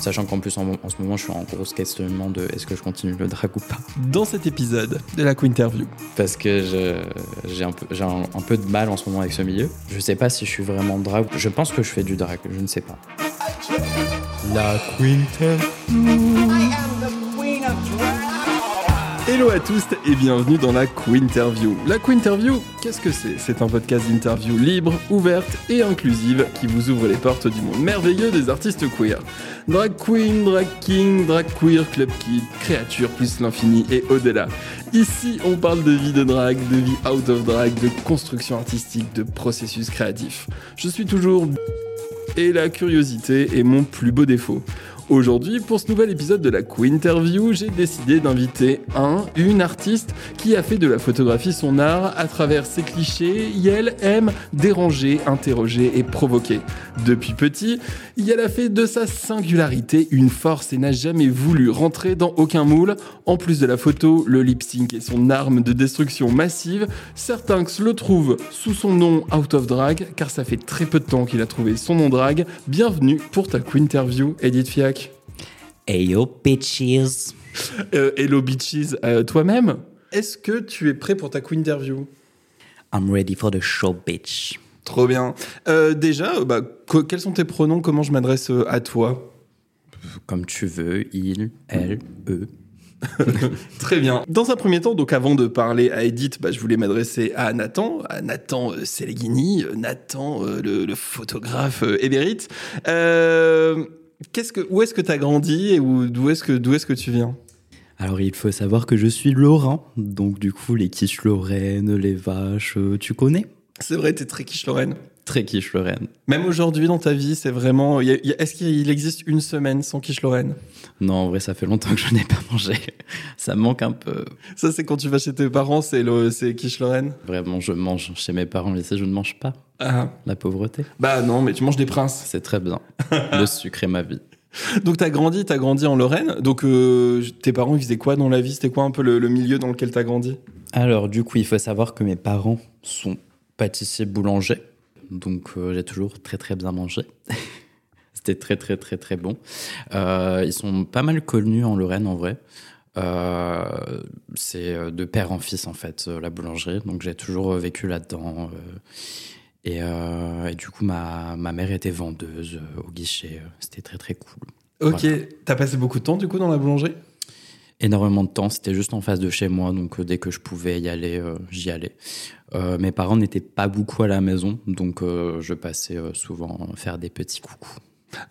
Sachant qu'en plus, en, en ce moment, je suis en gros questionnement de est-ce que je continue le drag ou pas. Dans cet épisode de la Interview. Parce que je- j'ai un, peu- j'ai un, un peu de mal en ce moment avec ce milieu. Je sais pas si je suis vraiment drag. Je pense que je fais du drag, je ne sais pas. La Hello à tous et bienvenue dans la Interview. La Interview, qu'est-ce que c'est? C'est un podcast d'interview libre, ouverte et inclusive qui vous ouvre les portes du monde merveilleux des artistes queer. Drag queen, drag king, drag queer, club kid, créature plus l'infini et au-delà. Ici, on parle de vie de drag, de vie out of drag, de construction artistique, de processus créatif. Je suis toujours et la curiosité est mon plus beau défaut. Aujourd'hui, pour ce nouvel épisode de la Interview, j'ai décidé d'inviter un, une artiste qui a fait de la photographie son art à travers ses clichés. Yel aime déranger, interroger et provoquer. Depuis petit, Yel a fait de sa singularité une force et n'a jamais voulu rentrer dans aucun moule. En plus de la photo, le lip sync est son arme de destruction massive. Certains le trouvent sous son nom Out of Drag, car ça fait très peu de temps qu'il a trouvé son nom drag. Bienvenue pour ta Interview, Edith Fiac. Hey yo, bitches Euh, hello bitches, Euh, toi-même, est-ce que tu es prêt pour ta Interview I'm ready for the show, bitch. Trop bien. Euh, déjà, bah, quels sont tes pronoms? Comment je m'adresse euh, à toi? Comme tu veux, il, elle, eux. Très bien. Dans un premier temps, donc avant de parler à Edith, bah, je voulais m'adresser à Nathan, à Nathan euh, Seleghini, euh, Nathan, euh, le, le photographe euh, émérite. Euh, qu'est-ce que, où est-ce que tu as grandi et où- d'où est-ce que, d'où est-ce que tu viens? Alors il faut savoir que je suis lorrain, donc du coup les quiches lorraines, les vaches, euh, tu connais? C'est vrai, t'es très quiche Lorraine. Très quiche lorraine. Même aujourd'hui dans ta vie, c'est vraiment. Est-ce qu'il existe une semaine sans quiche Lorraine? Non, en vrai ça fait longtemps que je n'ai pas mangé. Ça me manque un peu. Ça, c'est quand tu vas chez tes parents, c'est le, c'est quiche Lorraine? Vraiment, je mange chez mes parents ici, je ne mange pas. Ah. La pauvreté. Bah non, mais tu manges des princes. C'est très bien. Le sucre est ma vie. Donc t'as grandi, t'as grandi en Lorraine. Donc euh, tes parents ils faisaient quoi dans la vie? C'était quoi un peu le, le milieu dans lequel t'as grandi? Alors du coup, il faut savoir que mes parents sont pâtissiers boulangers. Donc euh, j'ai toujours très très bien mangé. C'était très très très très bon. Euh, ils sont pas mal connus en Lorraine en vrai. Euh, c'est de père en fils en fait la boulangerie. Donc j'ai toujours vécu là-dedans. et, et du coup ma, ma mère était vendeuse au guichet. C'était très très cool. Ok. Voilà. T'as passé beaucoup de temps du coup dans la boulangerie? Énormément de temps. C'était juste en face de chez moi, donc euh, dès que je pouvais y aller, euh, j'y allais. Euh, mes parents n'étaient pas beaucoup à la maison, donc je passais souvent faire des petits coucous.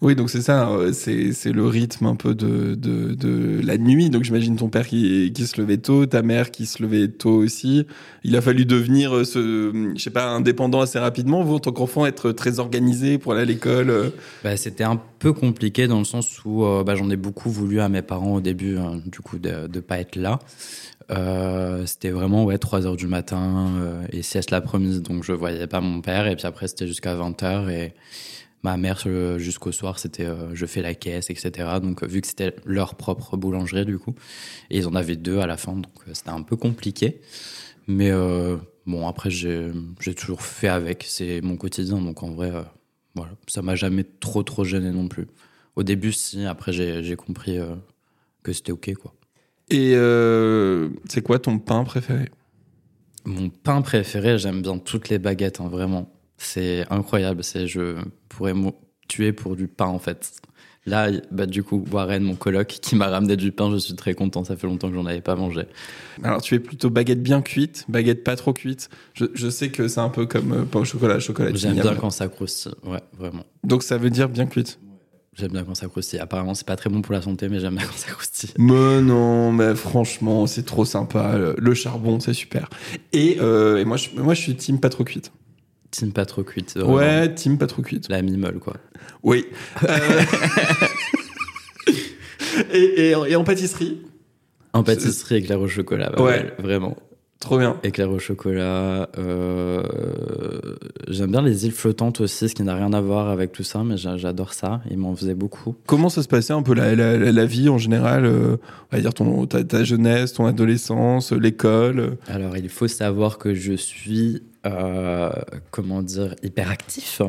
Oui, donc c'est ça. euh, C'est le rythme un peu de, de, de la nuit. Donc j'imagine ton père qui, qui se levait tôt, ta mère qui se levait tôt aussi. Il a fallu devenir, euh, ce, je sais pas, indépendant assez rapidement. Vous, en tant qu'enfant, être très organisé pour aller à l'école. euh? Bah, C'était un peu compliqué dans le sens où euh, bah, j'en ai beaucoup voulu à mes parents au début, hein, du coup, de ne pas être là. C'était vraiment ouais 3 heures du matin et sieste l'après-midi donc je voyais pas mon père et puis après c'était jusqu'à 20 heures et ma mère jusqu'au soir c'était euh, je fais la caisse etc donc vu que c'était leur propre boulangerie du coup et ils en avaient deux à la fin donc euh, c'était un peu compliqué. Mais euh, bon après j'ai toujours fait avec. C'est mon quotidien donc en vrai euh, voilà. Ça m'a jamais trop trop gêné non plus. Au début si. Après j'ai compris que c'était ok quoi. Et c'est quoi ton pain préféré? Mon pain préféré, j'aime bien toutes les baguettes, hein, vraiment. C'est incroyable. C'est je pourrais me tuer pour du pain en fait. Là, bah, du coup, Warren, mon coloc, qui m'a ramené du pain, je suis très content. Ça fait longtemps que j'en avais pas mangé. Alors, tu es plutôt baguette bien cuite, baguette pas trop cuite. Je, je sais que c'est un peu comme euh, pain au chocolat, chocolat. J'aime bien quand ça croustille. Ouais, vraiment. Donc, ça veut dire bien cuite. J'aime bien quand ça croustille. Apparemment, c'est pas très bon pour la santé, mais j'aime bien quand ça croustille. Mais non, mais franchement, c'est trop sympa. Le, le charbon, c'est super. Et, euh, et moi, je, moi, je suis team pas trop cuite. Team pas trop cuite. vraiment. Ouais, team pas trop cuite. La mimole, quoi. Oui. Euh, et, et, et en pâtisserie En pâtisserie, éclair au chocolat. bah Ouais. ouais, vraiment. Trop bien. Éclair au chocolat. euh, J'aime bien les îles flottantes aussi, ce qui n'a rien à voir avec tout ça, mais j'a- j'adore ça. Ils m'en faisaient beaucoup. Comment ça se passait un peu la, la, vie en général euh, On va dire ton, ta, ta jeunesse, ton adolescence, l'école? Alors, il faut savoir que je suis, euh, comment dire, hyperactif.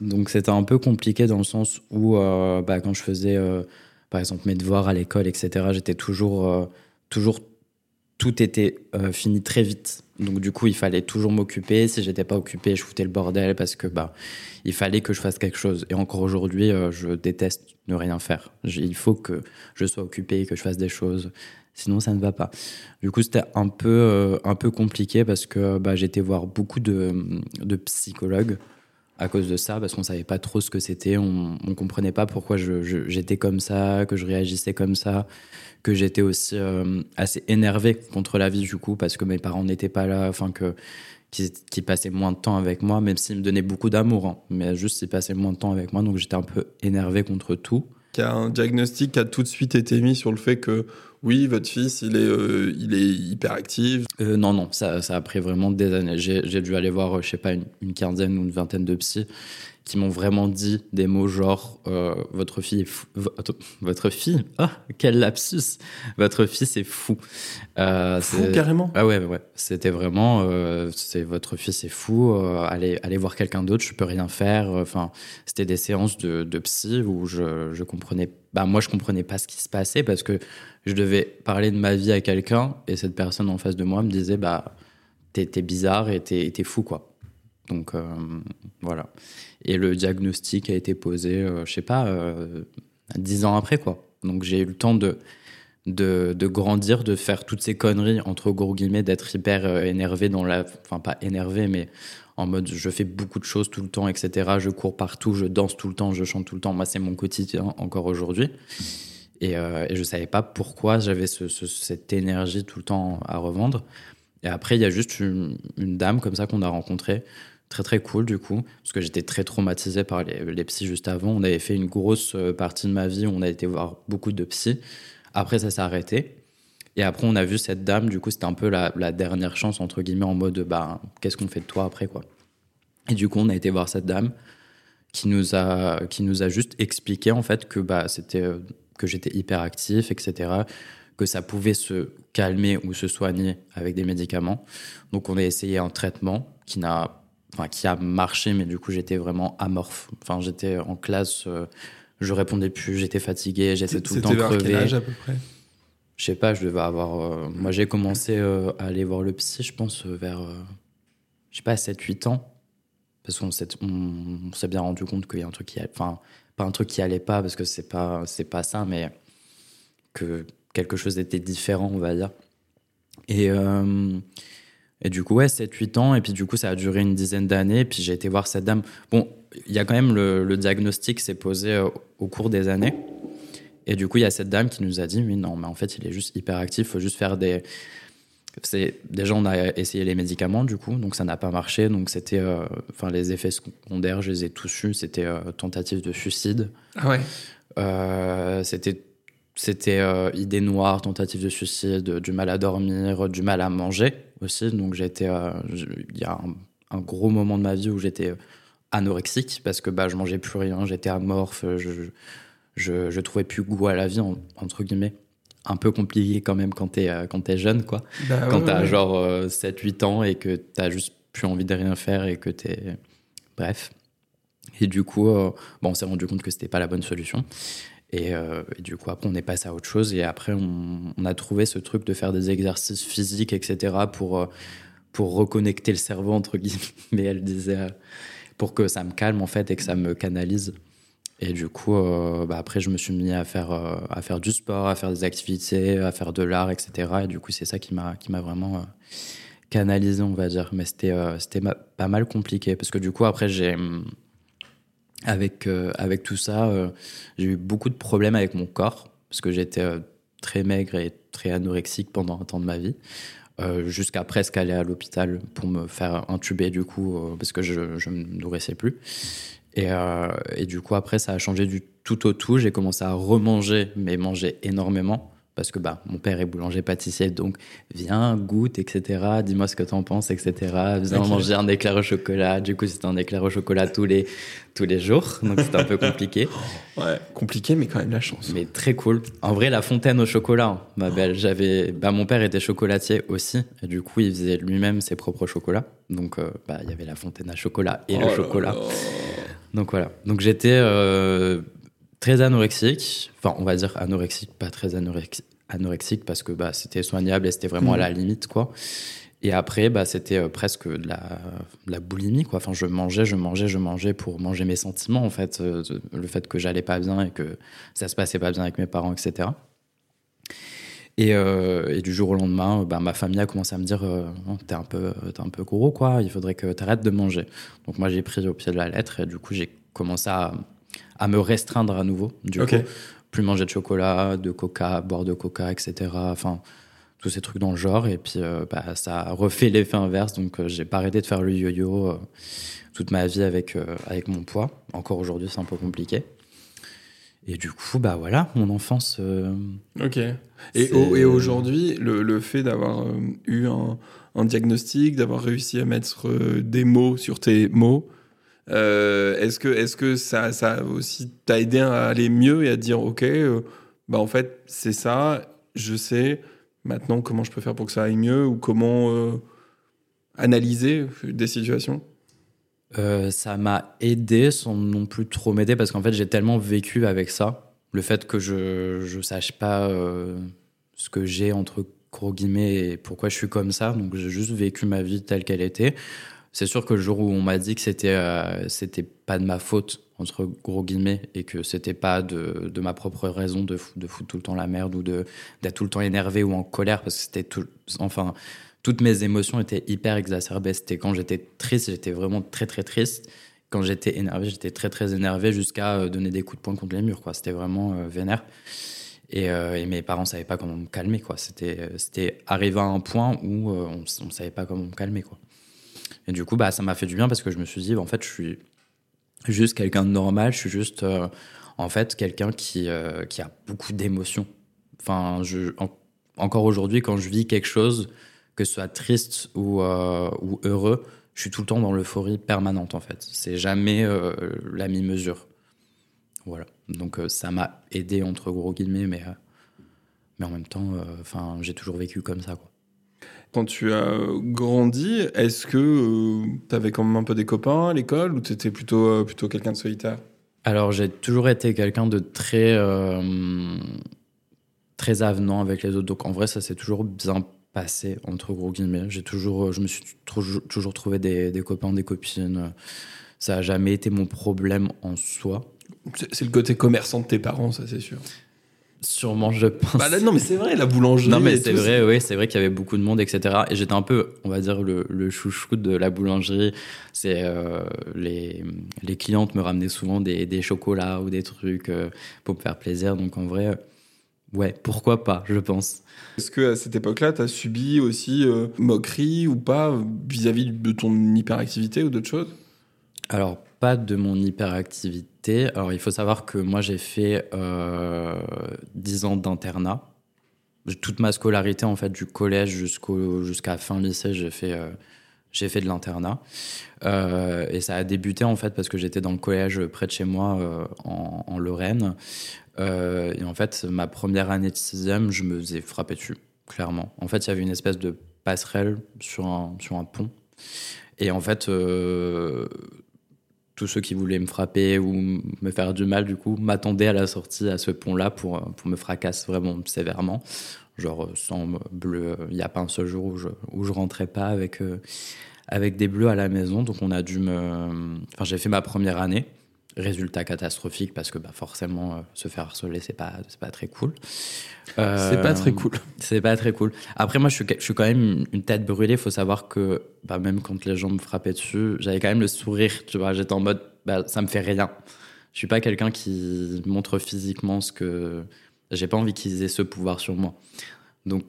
Donc c'était un peu compliqué dans le sens où euh, bah, quand je faisais euh, par exemple mes devoirs à l'école, etc., j'étais toujours, toujours, tout était fini très vite. Donc du coup il fallait toujours m'occuper. Si j'étais pas occupé, je foutais le bordel parce que bah il fallait que je fasse quelque chose. Et encore aujourd'hui, je déteste ne rien faire. Il faut que je sois occupé, que je fasse des choses. Sinon, ça ne va pas. Du coup, c'était un peu, un peu compliqué parce que bah, j'étais voir beaucoup de, de psychologues à cause de ça, parce qu'on savait pas trop ce que c'était, on, on comprenait pas pourquoi j'étais comme ça, que je réagissais comme ça, que j'étais aussi euh, assez énervé contre la vie du coup, parce que mes parents n'étaient pas là, enfin que qui, passaient moins de temps avec moi, même s'ils me donnaient beaucoup d'amour, hein. mais juste ils passaient moins de temps avec moi, donc j'étais un peu énervé contre tout. Il y a un diagnostic qui a tout de suite été mis sur le fait que oui, votre fils, il est, euh, il est hyperactif. Euh, non, non, ça, ça a pris vraiment des années. J'ai dû aller voir, je sais pas, une, une, quinzaine ou une vingtaine de psys qui m'ont vraiment dit des mots genre euh, votre fille est fou. votre fille ah quel lapsus votre fils est fou euh, fou carrément ah ouais ouais c'était vraiment euh, c'est votre fils est fou euh, allez allez voir quelqu'un d'autre je peux rien faire enfin c'était des séances de, de psy où je je comprenais bah moi je comprenais pas ce qui se passait parce que je devais parler de ma vie à quelqu'un et cette personne en face de moi me disait bah t'es bizarre et t'es fou quoi donc euh, voilà. Et le diagnostic a été posé, euh, je sais pas, euh, dix ans après quoi. Donc j'ai eu le temps de, de, grandir, de faire toutes ces conneries, entre gros guillemets, d'être hyper énervé dans la. Enfin, pas énervé, mais en mode je fais beaucoup de choses tout le temps, etc. Je cours partout, je danse tout le temps, je chante tout le temps. Moi, c'est mon quotidien encore aujourd'hui. Et, et, je savais pas pourquoi j'avais ce, cette énergie tout le temps à revendre. Et après, il y a juste une, une dame comme ça qu'on a rencontrée très très cool du coup, parce que j'étais très traumatisé par les, psys juste avant. On avait fait une grosse euh, partie de ma vie, on a été voir beaucoup de psys. Après, ça s'est arrêté. Et après, on a vu cette dame, du coup, c'était un peu la, dernière chance, entre guillemets, en mode, bah, qu'est-ce qu'on fait de toi après, quoi. Et du coup, on a été voir cette dame qui nous a, qui nous a juste expliqué, en fait, que, bah, c'était, euh, que j'étais hyper actif, etc., que ça pouvait se calmer ou se soigner avec des médicaments. Donc, on a essayé un traitement qui n'a enfin qui a marché, mais du coup j'étais vraiment amorphe. Enfin j'étais en classe, euh, je répondais plus, j'étais fatigué, j'étais tout le temps crevé. Quel âge à peu près? Je sais pas, je devais avoir. Euh, moi j'ai commencé euh, à aller voir le psy, je pense vers, je sais pas, 7-8 ans, parce qu'on s'est, on, s'est bien rendu compte qu'il y a un truc qui, enfin pas un truc qui allait pas parce que c'est pas c'est pas ça, mais que quelque chose était différent, on va dire. Et et du coup, ouais, 7-8 ans. Et puis, du coup, ça a duré une dizaine d'années. Puis, j'ai été voir cette dame. Bon, il y a quand même le, le diagnostic s'est posé euh, au cours des années. Et du coup, il y a cette dame qui nous a dit, oui, non, mais en fait, il est juste hyper actif. Il faut juste faire des. C'est déjà on a essayé les médicaments du coup, donc ça n'a pas marché. Donc c'était, euh, enfin les effets secondaires, je les ai tous eus. C'était euh, tentative de suicide. Ah ouais. Euh, c'était c'était euh, idée noire, tentative de suicide, du mal à dormir, du mal à manger aussi. Donc j'étais, euh, il y a un, gros moment de ma vie où j'étais anorexique parce que bah je mangeais plus rien, j'étais amorphe, je, je, je, trouvais plus goût à la vie entre guillemets. Un peu compliqué quand même quand t'es euh, quand es jeune quoi. Bah quand t'as genre 7-8 ans et que t'as juste plus envie de rien faire et que t'es bref. Et du coup, bon, on s'est rendu compte que c'était pas la bonne solution. Euh, et, du coup, après, on est passé à autre chose. Et après, on, a trouvé ce truc de faire des exercices physiques, etc., pour, euh, pour reconnecter le cerveau, entre guillemets. Mais elle disait, euh, pour que ça me calme, en fait, et que ça me canalise. Et du coup, bah après, je me suis mis à faire, à faire du sport, à faire des activités, à faire de l'art, etc. Et du coup, c'est ça qui m'a vraiment canalisé, on va dire. Mais c'était c'était pas mal compliqué. Parce que du coup, après, j'ai avec, euh, avec tout ça, euh, j'ai eu beaucoup de problèmes avec mon corps, parce que j'étais euh, très maigre et très anorexique pendant un temps de ma vie, jusqu'à presque aller à l'hôpital pour me faire intuber, du coup, parce que je ne me nourrissais plus. Et, et, du coup, après, ça a changé du tout au tout. J'ai commencé à remanger, mais manger énormément parce que bah, mon père est boulanger pâtissier, donc viens, goûte, etc. Dis-moi ce que tu en penses, etc. Viens manger un éclair au chocolat. Du coup, c'était un éclair au chocolat tous les, tous les jours, donc c'était un peu compliqué. ouais, compliqué, mais quand même la chance. Mais très cool. En vrai, la fontaine au chocolat, hein, ma belle. J'avais, bah, mon père était chocolatier aussi, et du coup, il faisait lui-même ses propres chocolats. Donc, euh, bah, il y avait la fontaine à chocolat et le oh chocolat. Donc voilà. Donc j'étais euh, très anorexique. Enfin, on va dire anorexique, pas très anorexique, anorexique parce que bah, c'était soignable et c'était vraiment à la limite, quoi. Et après, bah, c'était euh, presque de la, de la boulimie, quoi. Enfin, je mangeais, je mangeais, je mangeais pour manger mes sentiments, en fait. euh, le fait que j'allais pas bien et que ça se passait pas bien avec mes parents, etc. Et, euh, et du jour au lendemain, bah, ma famille a commencé à me dire euh, T'es un, peu- t'es un peu gros, quoi. Il faudrait que tu arrêtes de manger. Donc, moi, j'ai pris au pied de la lettre et du coup, j'ai commencé à, à me restreindre à nouveau. Du coup, plus manger de chocolat, de coca, boire de coca, etc. Enfin, tous ces trucs dans le genre. Et puis, euh, bah, ça a refait l'effet inverse. Donc, euh, j'ai pas arrêté de faire le yo-yo euh, toute ma vie avec, euh, avec mon poids. Encore aujourd'hui, c'est un peu compliqué. Et du coup, bah voilà, mon enfance. Ok. Et, au- et aujourd'hui, le, le fait d'avoir eu un, un diagnostic, d'avoir réussi à mettre des mots sur tes mots, euh, est-ce que, est que ça, ça aussi t'a aidé à aller mieux et à dire, ok, euh, bah en fait, c'est ça, je sais maintenant comment je peux faire pour que ça aille mieux ou comment euh, analyser des situations? Ça m'a aidé sans non plus trop m'aider parce qu'en fait j'ai tellement vécu avec ça. Le fait que je je sache pas ce que j'ai entre gros guillemets et pourquoi je suis comme ça. Donc j'ai juste vécu ma vie telle qu'elle était. C'est sûr que le jour où on m'a dit que c'était euh, c'était pas de ma faute entre gros guillemets et que c'était pas de, de ma propre raison de, de foutre tout le temps la merde ou de d'être tout le temps énervé ou en colère parce que c'était tout enfin toutes mes émotions étaient hyper exacerbées. C'était quand j'étais triste, j'étais vraiment très très triste. Quand j'étais énervé, j'étais très très énervé jusqu'à euh, donner des coups de poing contre les murs. Quoi. C'était vraiment euh, vénère. Et, mes parents savaient pas comment me calmer. Quoi. C'était, c'était arrivé à un point où on, on savait pas comment me calmer. Quoi. Et du coup, bah, ça m'a fait du bien parce que je me suis dit, bah, en fait, je suis juste quelqu'un de normal. Je suis juste, euh, en fait, quelqu'un qui, euh, qui a beaucoup d'émotions. Enfin, je, en- encore aujourd'hui, quand je vis quelque chose, que ce soit triste ou, euh, ou heureux, je suis tout le temps dans l'euphorie permanente en fait. C'est jamais la mi-mesure. Voilà. Donc ça m'a aidé entre gros guillemets, mais, mais en même temps, enfin, j'ai toujours vécu comme ça. Quoi. Quand tu as grandi, est-ce que tu avais quand même un peu des copains à l'école ou tu étais plutôt, euh, plutôt quelqu'un de solitaire? Alors j'ai toujours été quelqu'un de très euh, très avenant avec les autres. Donc en vrai, ça s'est toujours bien passé entre gros guillemets. J'ai toujours, je me suis toujours, toujours trouvé des, des copains, des copines. Ça n'a jamais été mon problème en soi. C'est le côté commerçant de tes parents, ça c'est sûr. Sûrement, je pense. Bah là, non, mais c'est vrai, la boulangerie. Non, mais c'est vrai, oui, c'est vrai qu'il y avait beaucoup de monde, etc. Et j'étais un peu, on va dire, le, le chouchou de la boulangerie. C'est euh, les, les clientes me ramenaient souvent des, des chocolats ou des trucs euh, pour me faire plaisir. Donc en vrai, euh, ouais, pourquoi pas, je pense. Est-ce que à cette époque-là, tu as subi aussi euh, moquerie ou pas vis-à-vis de ton hyperactivité ou d'autres choses? Alors, pas de mon hyperactivité. Alors, il faut savoir que moi, j'ai fait euh, 10 ans d'internat. Toute ma scolarité, en fait, du collège jusqu'à fin lycée, j'ai fait, euh, fait de l'internat. Euh, et ça a débuté, en fait, parce que j'étais dans le collège près de chez moi, euh, en, Lorraine. Et en fait, ma première année de sixième, je me faisais frapper dessus, clairement. En fait, il y avait une espèce de passerelle sur un, pont. Et en fait, tous ceux qui voulaient me frapper ou me faire du mal, du coup, m'attendaient à la sortie à ce pont-là pour, pour me fracasser vraiment sévèrement. Genre, sans bleu, il n'y a pas un seul jour où je, où je rentrais pas avec, euh, avec des bleus à la maison. Donc, on a dû me. Enfin, j'ai fait ma première année. Résultat catastrophique parce que bah, forcément, euh, se faire harceler, c'est pas, c'est pas très cool. Euh, C'est pas très cool. c'est pas très cool. Après, moi, je suis, je suis quand même une tête brûlée. Il faut savoir que bah, même quand les gens me frappaient dessus, j'avais quand même le sourire. Tu vois, j'étais en mode, bah, ça me fait rien. Je suis pas quelqu'un qui montre physiquement ce que. J'ai pas envie qu'ils aient ce pouvoir sur moi. Donc,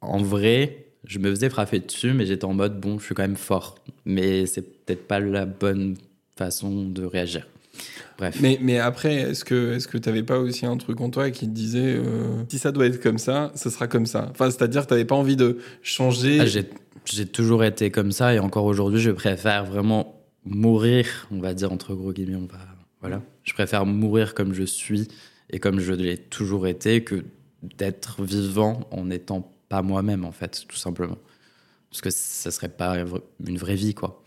en vrai, je me faisais frapper dessus, mais j'étais en mode, bon, je suis quand même fort. Mais c'est peut-être pas la bonne façon de réagir. Bref. Mais, mais après, est-ce que est-ce que t'avais pas aussi un truc en toi qui te disait euh, si ça doit être comme ça, ce sera comme ça? Enfin, c'est-à-dire que t'avais pas envie de changer. Ah, j'ai, j'ai toujours été comme ça et encore aujourd'hui, je préfère vraiment mourir, on va dire entre gros guillemets, on va, voilà. Je préfère mourir comme je suis et comme je l'ai toujours été que d'être vivant en n'étant pas moi-même, en fait, tout simplement. Parce que ça serait pas une vraie vie, quoi.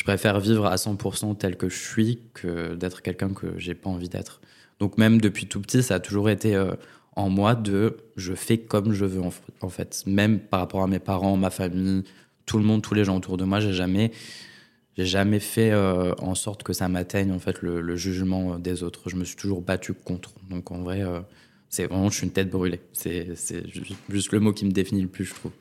Je préfère vivre à 100% tel que je suis que d'être quelqu'un que j'ai pas envie d'être. Donc même depuis tout petit, ça a toujours été euh, en moi de je fais comme je veux en, fait. Même par rapport à mes parents, ma famille, tout le monde, tous les gens autour de moi, j'ai jamais j'ai jamais fait euh, en sorte que ça m'atteigne en fait le, jugement des autres. Je me suis toujours battu contre. Donc en vrai, euh, c'est vraiment je suis une tête brûlée. C'est juste le mot qui me définit le plus, je trouve.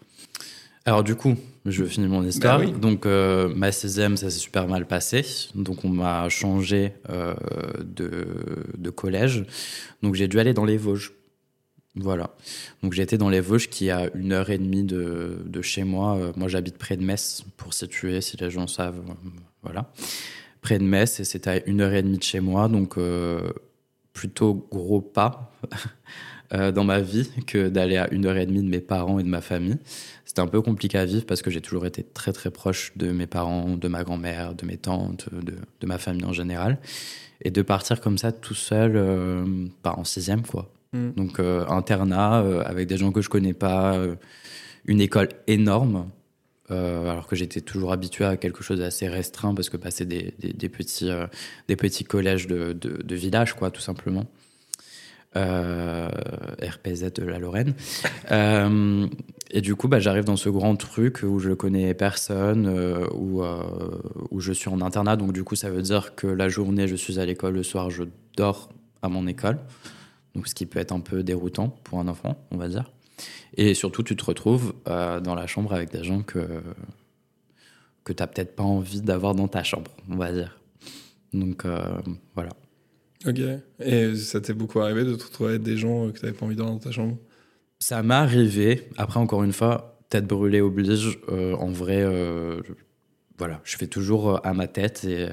Alors du coup, je finis mon histoire. Bah Donc euh, ma 16e, ça s'est super mal passé. Donc on m'a changé euh, de, collège. Donc j'ai dû aller dans les Vosges. Voilà. Donc j'étais dans les Vosges qui a une heure et demie de, chez moi. Euh, moi j'habite près de Metz pour situer si les gens savent. voilà. Près de Metz et c'était à une heure et demie de chez moi. Donc plutôt gros pas. dans ma vie que d'aller à une heure et demie de mes parents et de ma famille. C'était un peu compliqué à vivre parce que j'ai toujours été très très proche de mes parents, de ma grand-mère, de mes tantes, de, de, ma famille en général. Et de partir comme ça tout seul, euh, bah, en sixième quoi. Mm. Donc euh, internat euh, avec des gens que je connais pas, euh, une école énorme. Alors que j'étais toujours habitué à quelque chose d'assez restreint parce que passer des, des, des petits, des petits collèges de, de, de village, quoi, tout simplement. Euh, RPZ de la Lorraine. Euh, et du coup, bah, j'arrive dans ce grand truc où je connais personne, euh, où, où je suis en internat. Donc, du coup, ça veut dire que la journée, je suis à l'école, le soir, je dors à mon école. Donc, ce qui peut être un peu déroutant pour un enfant, on va dire. Et surtout, tu te retrouves dans la chambre avec des gens que, que tu n'as peut-être pas envie d'avoir dans ta chambre, on va dire. Donc, voilà. Ok. Et ça t'est beaucoup arrivé de te retrouver avec des gens que t'avais pas envie d'avoir dans ta chambre? Ça m'est arrivé. Après, encore une fois, tête brûlée oblige. Euh, en vrai, euh, voilà, je fais toujours euh, à ma tête et,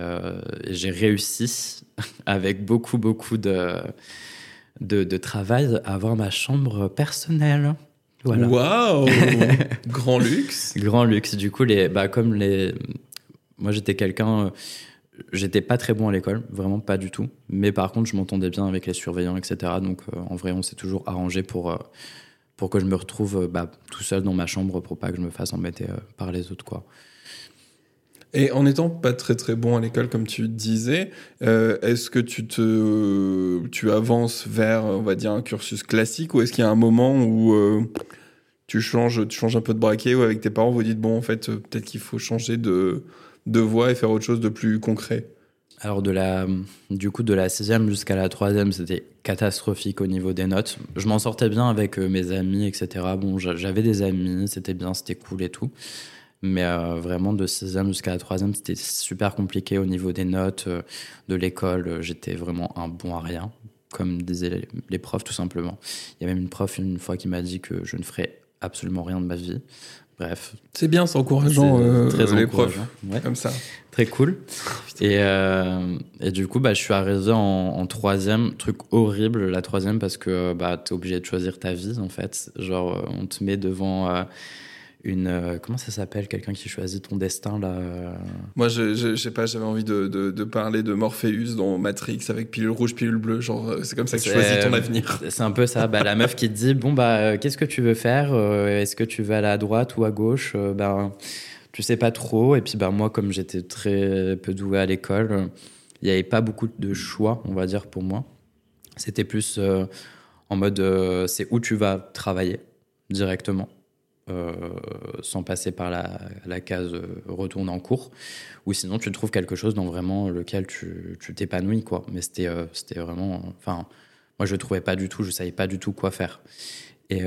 j'ai réussi avec beaucoup, beaucoup de, de, travail à avoir ma chambre personnelle. Voilà. Waouh Grand luxe Grand luxe. Du coup, les, bah, comme les. Moi, j'étais quelqu'un J'étais pas très bon à l'école, vraiment pas du tout. Mais par contre, je m'entendais bien avec les surveillants, etc. Donc euh, en vrai, on s'est toujours arrangé pour, euh, pour que je me retrouve euh, bah, tout seul dans ma chambre pour pas que je me fasse embêter par les autres. quoi. Et en étant pas très très bon à l'école, comme tu disais, est-ce que tu te tu avances vers, on va dire, un cursus classique ou est-ce qu'il y a un moment où tu changes, tu changes un peu de braquet ou avec tes parents vous dites bon en fait peut-être qu'il faut changer de de voix et faire autre chose de plus concret? Alors de la, du coup de la sixième jusqu'à la troisième, c'était catastrophique au niveau des notes. Je m'en sortais bien avec euh, mes amis, etc. Bon, j'avais des amis, c'était bien, c'était cool et tout. Mais euh, vraiment de sixième jusqu'à la troisième, c'était super compliqué au niveau des notes euh, de l'école. J'étais vraiment un bon à rien, comme disaient les, les, profs tout simplement. Il y a même une prof une fois qui m'a dit que je ne ferais absolument rien de ma vie. Bref. C'est bien, c'est encourageant, euh, très les profs, comme ça. Très cool. et, euh, et, du coup, bah, je suis arrivé en, en, troisième, truc horrible, la troisième, parce que bah, tu es obligé de choisir ta vie, en fait. Genre, on te met devant euh, une euh, comment ça s'appelle quelqu'un qui choisit ton destin là euh moi je, je, sais pas j'avais envie de, de, parler de Morpheus dans Matrix avec pilule rouge pilule bleue genre euh, c'est comme ça que tu choisis ton avenir. c'est un peu ça bah, la meuf qui te dit bon bah qu'est-ce que tu veux faire est-ce que tu veux aller à droite ou à gauche ben tu sais pas trop et puis bah moi comme j'étais très peu doué à l'école il n'y avait pas beaucoup de choix on va dire pour moi. C'était plus en mode c'est où tu vas travailler directement sans passer par la, case euh, retourne en cours, ou sinon tu trouves quelque chose dans vraiment lequel tu t'épanouis, quoi. Mais c'était euh, c'était vraiment. Enfin, moi je ne trouvais pas du tout, je savais pas du tout quoi faire. Et,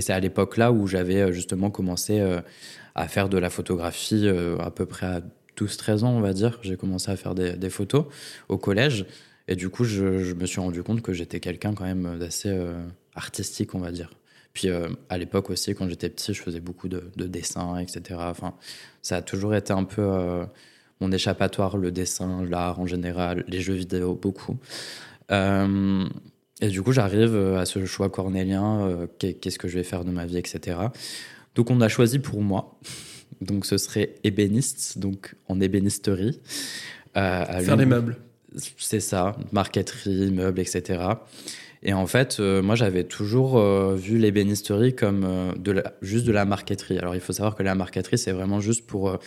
c'est à l'époque là où j'avais justement commencé à faire de la photographie à peu près à 12-13 ans, on va dire. J'ai commencé à faire des, des, photos au collège. Et du coup, je, je me suis rendu compte que j'étais quelqu'un quand même d'assez artistique, on va dire. Puis euh, à l'époque aussi, quand j'étais petit, je faisais beaucoup de, dessins, etc. Enfin, ça a toujours été un peu euh, mon échappatoire, le dessin, l'art en général, les jeux vidéo, beaucoup. Euh, et du coup, j'arrive à ce choix cornélien, qu'est-ce que je vais faire de ma vie, etc. Donc on a choisi pour moi. Donc ce serait ébéniste, donc en ébénisterie. Faire des meubles. C'est ça, marqueterie, meubles, etc. Et en fait, euh, moi, j'avais toujours euh, vu l'ébénisterie comme euh, juste de la marqueterie. Alors, il faut savoir que la marqueterie, c'est vraiment juste pour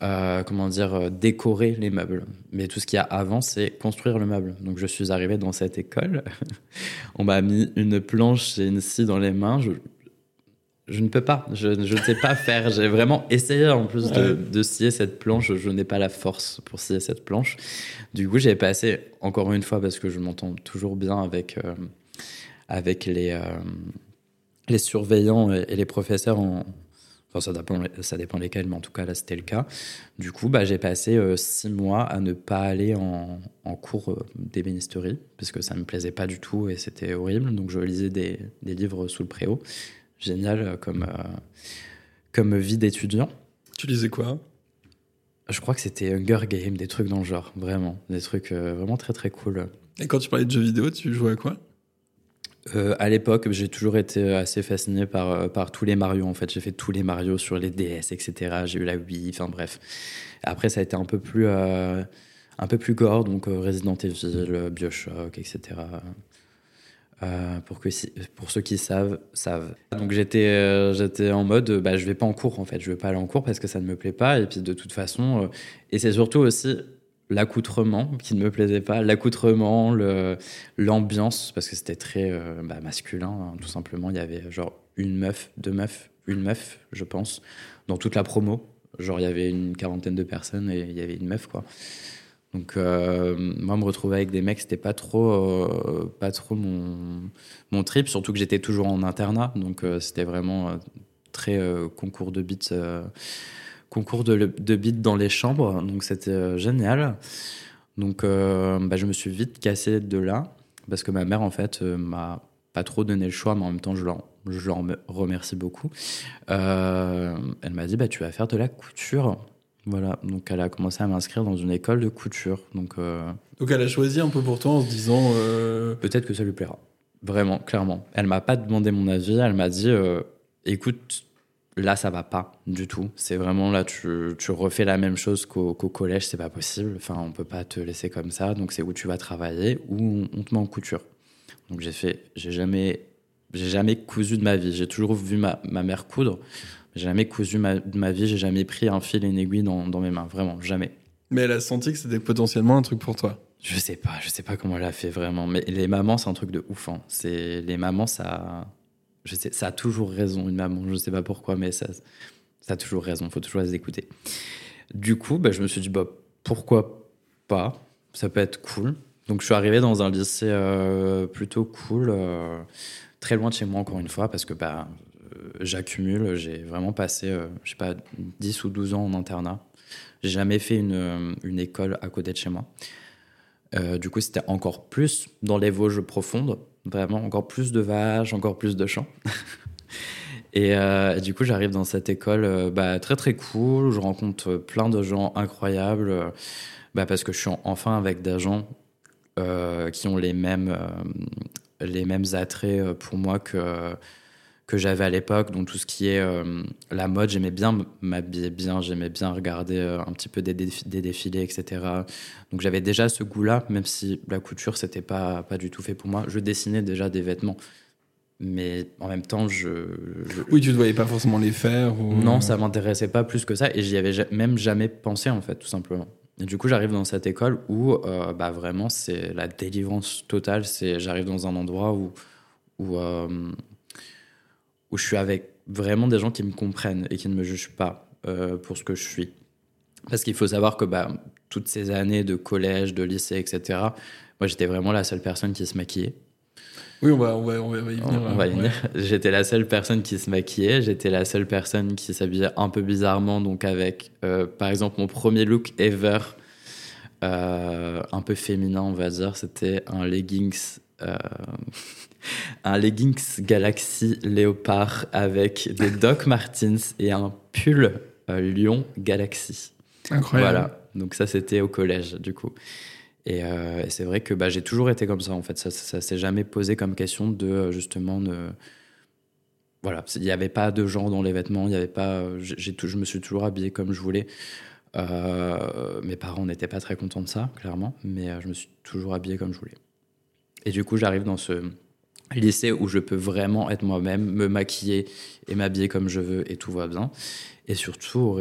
comment dire, décorer les meubles. Mais tout ce qu'il y a avant, c'est construire le meuble. Donc je suis arrivé dans cette école. On m'a mis une planche et une scie dans les mains. Je ne peux pas. Je, ne sais pas faire. J'ai vraiment essayé en plus de, de scier cette planche. Je n'ai pas la force pour scier cette planche. Du coup, j'ai passé encore une fois parce que je m'entends toujours bien avec avec les les surveillants et les professeurs en, Enfin, ça dépend, ça dépend lesquels, mais en tout cas, là, c'était le cas. Du coup, bah, j'ai passé euh, six mois à ne pas aller en, en cours euh, d'ébénisterie, parce que ça ne me plaisait pas du tout et c'était horrible. Donc, je lisais des, des, livres sous le préau. Génial euh, comme, comme vie d'étudiant. Tu lisais quoi? Je crois que c'était Hunger Game, des trucs dans le genre, vraiment. Des trucs vraiment très, très cool. Et quand tu parlais de jeux vidéo, tu jouais à quoi? Euh, à l'époque, j'ai toujours été assez fasciné par, euh, par tous les Mario. En fait, j'ai fait tous les Mario sur les DS, etc. J'ai eu la Wii, enfin bref. Après, ça a été un peu plus, euh, un peu plus gore, donc euh, Resident Evil, Bioshock, etc. pour, que, pour ceux qui savent, savent. Donc j'étais j'étais en mode, bah, je vais pas en cours en fait, je vais pas aller en cours parce que ça ne me plaît pas. Et puis de toute façon, et c'est surtout aussi l'accoutrement qui ne me plaisait pas, l'accoutrement, l'ambiance, parce que c'était très euh, bah, masculin, hein, tout simplement. Il y avait genre une meuf, deux meufs, une meuf, je pense, dans toute la promo. Genre, il y avait une quarantaine de personnes et il y avait une meuf, quoi. Donc, euh, moi, me retrouver avec des mecs, c'était pas trop, euh, pas trop mon, trip, surtout que j'étais toujours en internat, donc c'était vraiment très concours de beats concours de, de beat dans les chambres, donc c'était euh, génial. Donc euh, bah, je me suis vite cassé de là, parce que ma mère en fait euh, m'a pas trop donné le choix, mais en même temps je leur, je leur remercie beaucoup. elle m'a dit bah, tu vas faire de la couture. Voilà, donc elle a commencé à m'inscrire dans une école de couture. Donc, donc elle a choisi un peu pour toi en se disant... Peut-être que ça lui plaira. Vraiment, clairement. Elle m'a pas demandé mon avis, elle m'a dit écoute, là ça va pas du tout c'est vraiment là tu, tu, refais la même chose qu'au collège c'est pas possible enfin on peut pas te laisser comme ça donc c'est où tu vas travailler ou on, te met en couture donc j'ai fait j'ai jamais j'ai jamais cousu de ma vie j'ai toujours vu ma, ma mère coudre j'ai jamais cousu ma, de ma vie j'ai jamais pris un fil et une aiguille dans, dans mes mains vraiment jamais mais elle a senti que c'était potentiellement un truc pour toi je sais pas je sais pas comment elle a fait vraiment mais les mamans c'est un truc de ouf hein. c'est les mamans ça je sais, ça a toujours raison, une maman. Je sais pas pourquoi, mais ça, ça a toujours raison. Il faut toujours les écouter. Du coup, bah, je me suis dit, bah, pourquoi pas Ça peut être cool. Donc, je suis arrivé dans un lycée euh, plutôt cool, euh, très loin de chez moi, encore une fois, parce que bah, j'accumule. J'ai vraiment passé, euh, je sais pas, 10 ou 12 ans en internat. J'ai jamais fait une, une, école à côté de chez moi. du coup, c'était encore plus dans les Vosges profondes. Vraiment, encore plus de vaches, encore plus de champs. et, euh, du coup, j'arrive dans cette école euh, bah, très très cool, où je rencontre plein de gens incroyables, euh, bah, parce que je suis enfin avec des gens euh, qui ont les mêmes, les mêmes attraits pour moi que que j'avais à l'époque, donc tout ce qui est euh, la mode, j'aimais bien m'habiller bien, j'aimais bien regarder euh, un petit peu des, déf des, défilés, etc. Donc j'avais déjà ce goût-là, même si la couture, c'était pas, pas du tout fait pour moi. Je dessinais déjà des vêtements, mais en même temps, je... je... Oui, tu ne voyais pas forcément les faire ou... Non, ça m'intéressait pas plus que ça, et j'y avais même jamais pensé, en fait, tout simplement. Et du coup, j'arrive dans cette école où, euh, bah, vraiment, c'est la délivrance totale. C'est, j'arrive dans un endroit où, où où je suis avec vraiment des gens qui me comprennent et qui ne me jugent pas euh, pour ce que je suis. Parce qu'il faut savoir que bah, toutes ces années de collège, de lycée, etc., moi j'étais vraiment la seule personne qui se maquillait. Oui, on va, on va, on va y venir. On, va y venir. J'étais la seule personne qui se maquillait, j'étais la seule personne qui s'habillait un peu bizarrement, donc avec, euh, par exemple, mon premier look ever, euh, un peu féminin, on va dire, c'était un leggings un leggings Galaxy Léopard avec des Doc Martens et un pull euh, Lyon Galaxy. Incroyable. Voilà. Donc ça, c'était au collège, du coup. Et, euh, et c'est vrai que bah, j'ai toujours été comme ça, en fait. Ça, ça, ça s'est jamais posé comme question de, justement, de... Voilà, il n'y avait pas de genre dans les vêtements, il n'y avait pas... J'ai, je me suis toujours habillé comme je voulais. Euh, mes parents n'étaient pas très contents de ça, clairement, mais je me suis toujours habillé comme je voulais. Et du coup, j'arrive dans ce lycée où je peux vraiment être moi-même, me maquiller et m'habiller comme je veux et tout va bien. Et surtout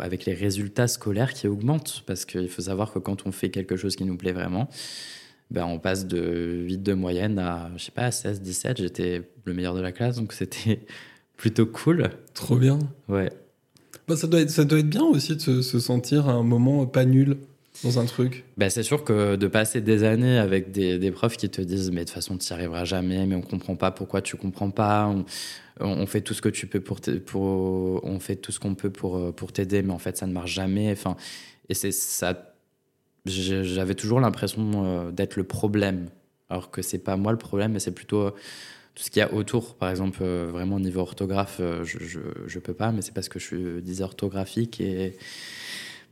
avec les résultats scolaires qui augmentent. Parce qu'il faut savoir que quand on fait quelque chose qui nous plaît vraiment, ben on passe de 8 de moyenne à, je sais pas, 16, 17. J'étais le meilleur de la classe, donc c'était plutôt cool. Trop bien. Ouais. Bah, ça, doit être, ça doit être bien aussi de se, sentir à un moment pas nul dans un truc bah, C'est sûr que de passer des années avec des, profs qui te disent mais de toute façon tu n'y arriveras jamais, mais on comprend pas pourquoi tu comprends pas, on, fait tout ce que tu peux pour, pour on fait tout ce qu'on peut pour, pour t'aider, mais en fait ça ne marche jamais. Enfin, et c'est ça, j'avais toujours l'impression euh, d'être le problème, alors que c'est pas moi le problème, mais c'est plutôt tout ce qu'il y a autour. Par exemple, euh, vraiment au niveau orthographe, euh, je, je, je peux pas, mais c'est parce que je suis dysorthographique et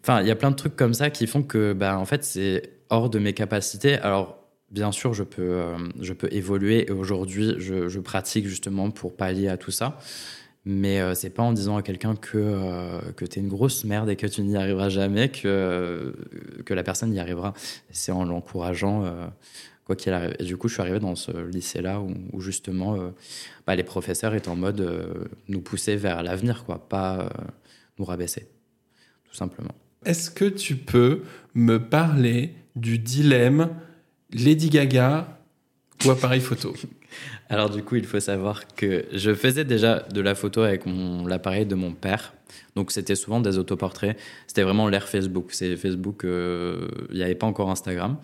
Enfin, il y a plein de trucs comme ça qui font que, bah, en fait, c'est hors de mes capacités. Alors, bien sûr, je peux, euh, je peux évoluer et aujourd'hui, je, pratique justement pour pallier à tout ça. Mais euh, c'est pas en disant à quelqu'un que, euh, que tu es une grosse merde et que tu n'y arriveras jamais que, que la personne y arrivera. C'est en l'encourageant, quoi qu'il arrive. Et du coup, je suis arrivé dans ce lycée-là où, où, justement bah, les professeurs étaient en mode nous pousser vers l'avenir, quoi, pas nous rabaisser, tout simplement. Est-ce que tu peux me parler du dilemme Lady Gaga ou appareil photo? Alors du coup, il faut savoir que je faisais déjà de la photo avec l'appareil de mon père. Donc c'était souvent des autoportraits. C'était vraiment l'ère Facebook. C'est Facebook, euh, il n'y avait pas encore Instagram.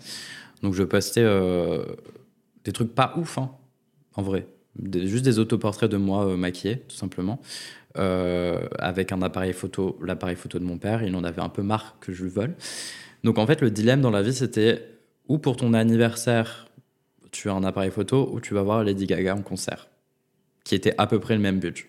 Donc je postais euh, des trucs pas ouf, hein, en vrai. juste des autoportraits de moi euh, maquillés, tout simplement. Euh, avec un appareil photo, l'appareil photo de mon père. Il en avait un peu marre que je le vole. Donc en fait, le dilemme dans la vie, c'était ou pour ton anniversaire, tu as un appareil photo, ou tu vas voir Lady Gaga en concert, qui était à peu près le même budget.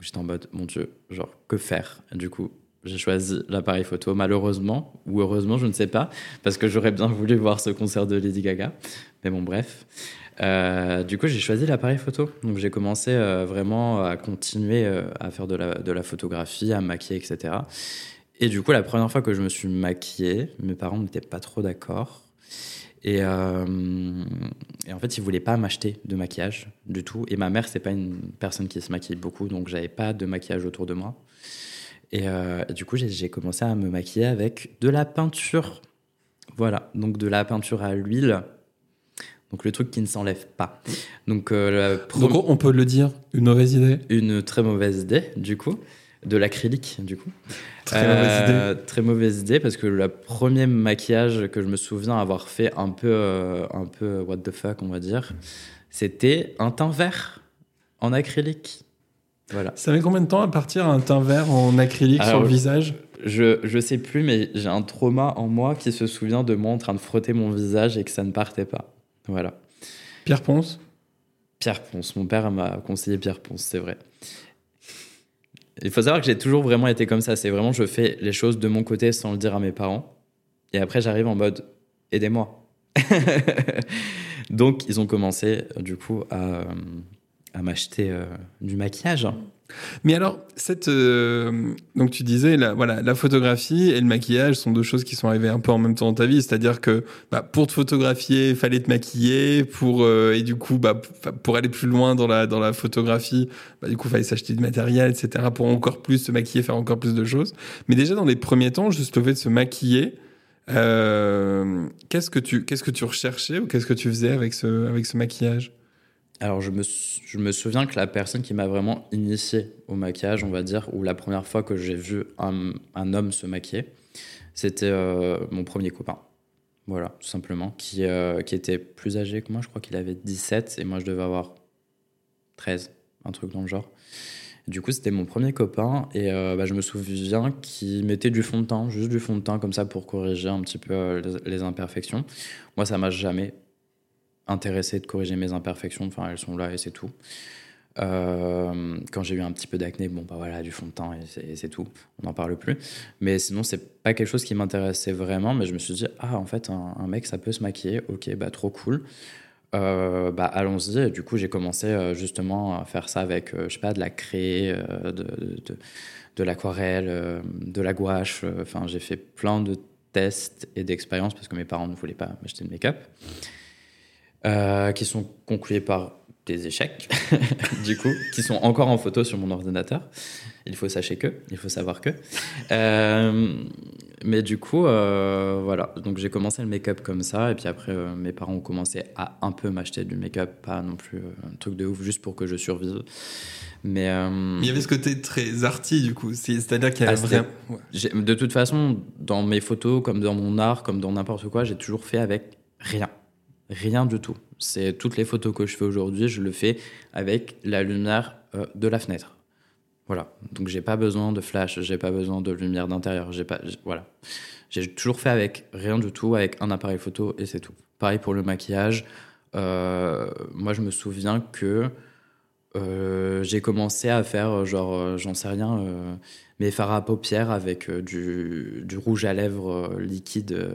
J'étais en mode, mon Dieu, genre, que faire? Du coup, j'ai choisi l'appareil photo, malheureusement, ou heureusement, je ne sais pas, parce que j'aurais bien voulu voir ce concert de Lady Gaga. Mais bon, bref. Euh, du coup, j'ai choisi l'appareil photo. Donc, j'ai commencé euh, vraiment à continuer euh, à faire de la, photographie, à maquiller, etc. Et du coup, la première fois que je me suis maquillée, mes parents n'étaient pas trop d'accord. Et, en fait, ils voulaient pas m'acheter de maquillage du tout. Et ma mère, c'est pas une personne qui se maquille beaucoup, donc j'avais pas de maquillage autour de moi. Et du coup, j'ai commencé à me maquiller avec de la peinture. Voilà, donc de la peinture à l'huile donc le truc qui ne s'enlève pas. Donc, euh, on peut le dire, une mauvaise idée Une très mauvaise idée, du coup. De l'acrylique, du coup. Très mauvaise idée. Euh, très mauvaise idée parce que le premier maquillage que je me souviens avoir fait un peu, euh, un peu what the fuck, on va dire, c'était un teint vert en acrylique. Voilà. Ça met combien de temps à partir un teint vert en acrylique sur le visage? je, je sais plus, mais j'ai un trauma en moi qui se souvient de moi en train de frotter mon visage et que ça ne partait pas. Voilà. Pierre Ponce? Pierre Ponce. Mon père m'a conseillé Pierre Ponce, c'est vrai. Il faut savoir que j'ai toujours vraiment été comme ça. C'est vraiment, je fais les choses de mon côté sans le dire à mes parents. Et après, j'arrive en mode, aidez-moi. Donc, ils ont commencé, du coup, à, à m'acheter euh, du maquillage. Mais alors, euh, donc tu disais, la, voilà, la photographie et le maquillage sont deux choses qui sont arrivées un peu en même temps dans ta vie. C'est-à-dire que bah, pour te photographier, il fallait te maquiller. Pour, euh, et du coup, bah, pour aller plus loin dans la, dans la photographie, bah, du coup, fallait s'acheter du matériel, etc. pour encore plus se maquiller, faire encore plus de choses. Mais déjà, dans les premiers temps, juste le fait de se maquiller, euh, qu'est-ce que tu que tu recherchais ou qu'est-ce que tu faisais avec ce, avec ce maquillage? Alors, je me, je me, souviens que la personne qui m'a vraiment initié au maquillage, on va dire, ou la première fois que j'ai vu un, un, homme se maquiller, c'était euh, mon premier copain. Voilà, tout simplement, qui, euh, qui était plus âgé que moi. Je crois qu'il avait 17 et moi, je devais avoir 13, un truc dans le genre. Du coup, c'était mon premier copain et euh, bah, je me souviens qu'il mettait du fond de teint, juste du fond de teint comme ça pour corriger un petit peu les, les imperfections. Moi, ça m'a jamais intéressé de corriger mes imperfections. Enfin, elles sont là et c'est tout. Euh, quand j'ai eu un petit peu d'acné, bon, bah voilà, du fond de teint et c'est tout. On n'en parle plus. Mais sinon, c'est pas quelque chose qui m'intéressait vraiment. Mais je me suis dit, ah, en fait, un, mec, ça peut se maquiller. Ok, bah trop cool. Euh, bah allons-y. Du coup, j'ai commencé euh, justement à faire ça avec, je sais pas, de la craie, de, de l'aquarelle, de la gouache. Enfin, j'ai fait plein de tests et d'expériences parce que mes parents ne voulaient pas m'acheter de make-up. Qui sont conclués par des échecs, du coup, qui sont encore en photo sur mon ordinateur. Il faut sachez que, il faut savoir que. Euh, mais du coup, euh, voilà. Donc j'ai commencé le make-up comme ça, et puis après, euh, mes parents ont commencé à un peu m'acheter du make-up, pas non plus un truc de ouf, juste pour que je survive. Mais il y avait ce côté très arty du coup, c'est-à-dire qu'il y a ah. De toute façon, dans mes photos, comme dans mon art, comme dans n'importe quoi, j'ai toujours fait avec rien. Rien du tout. C'est toutes les photos que je fais aujourd'hui, je le fais avec la lumière euh, de la fenêtre. Voilà. Donc j'ai pas besoin de flash, j'ai pas besoin de lumière d'intérieur, j'ai pas voilà. J'ai toujours fait avec rien du tout, avec un appareil photo et c'est tout. Pareil pour le maquillage. Euh, moi, je me souviens que euh, j'ai commencé à faire, genre, j'en sais rien, mes fards à paupières avec du, du, rouge à lèvres liquide.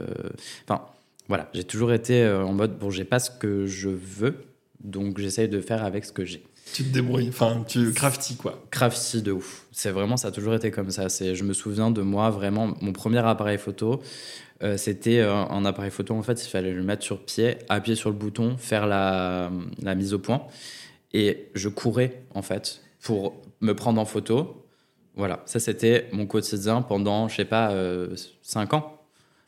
Enfin, voilà, j'ai toujours été euh, en mode bon, j'ai pas ce que je veux, donc j'essaye de faire avec ce que j'ai. Tu te débrouilles, enfin, tu crafty quoi. Crafty de ouf. C'est vraiment, ça a toujours été comme ça. C'est, je me souviens de moi vraiment, mon premier appareil photo, euh, c'était euh, un appareil photo. En fait, il fallait le mettre sur pied, appuyer sur le bouton, faire la, la mise au point, et je courais en fait pour me prendre en photo. Voilà, ça c'était mon quotidien pendant, je sais pas, 5 ans.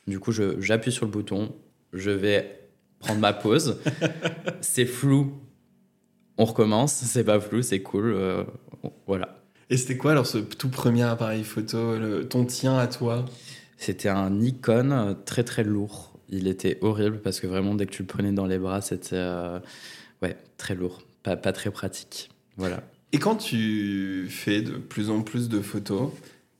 Du coup, j'appuie sur le bouton, je vais prendre ma pause. c'est flou, on recommence. C'est pas flou, c'est cool. Euh, voilà. Et c'était quoi alors ce tout premier appareil photo, ton tien à toi? C'était un Nikon euh, très très lourd. Il était horrible parce que vraiment dès que tu le prenais dans les bras, c'était euh, ouais très lourd, pas, pas très pratique. Voilà. Et quand tu fais de plus en plus de photos,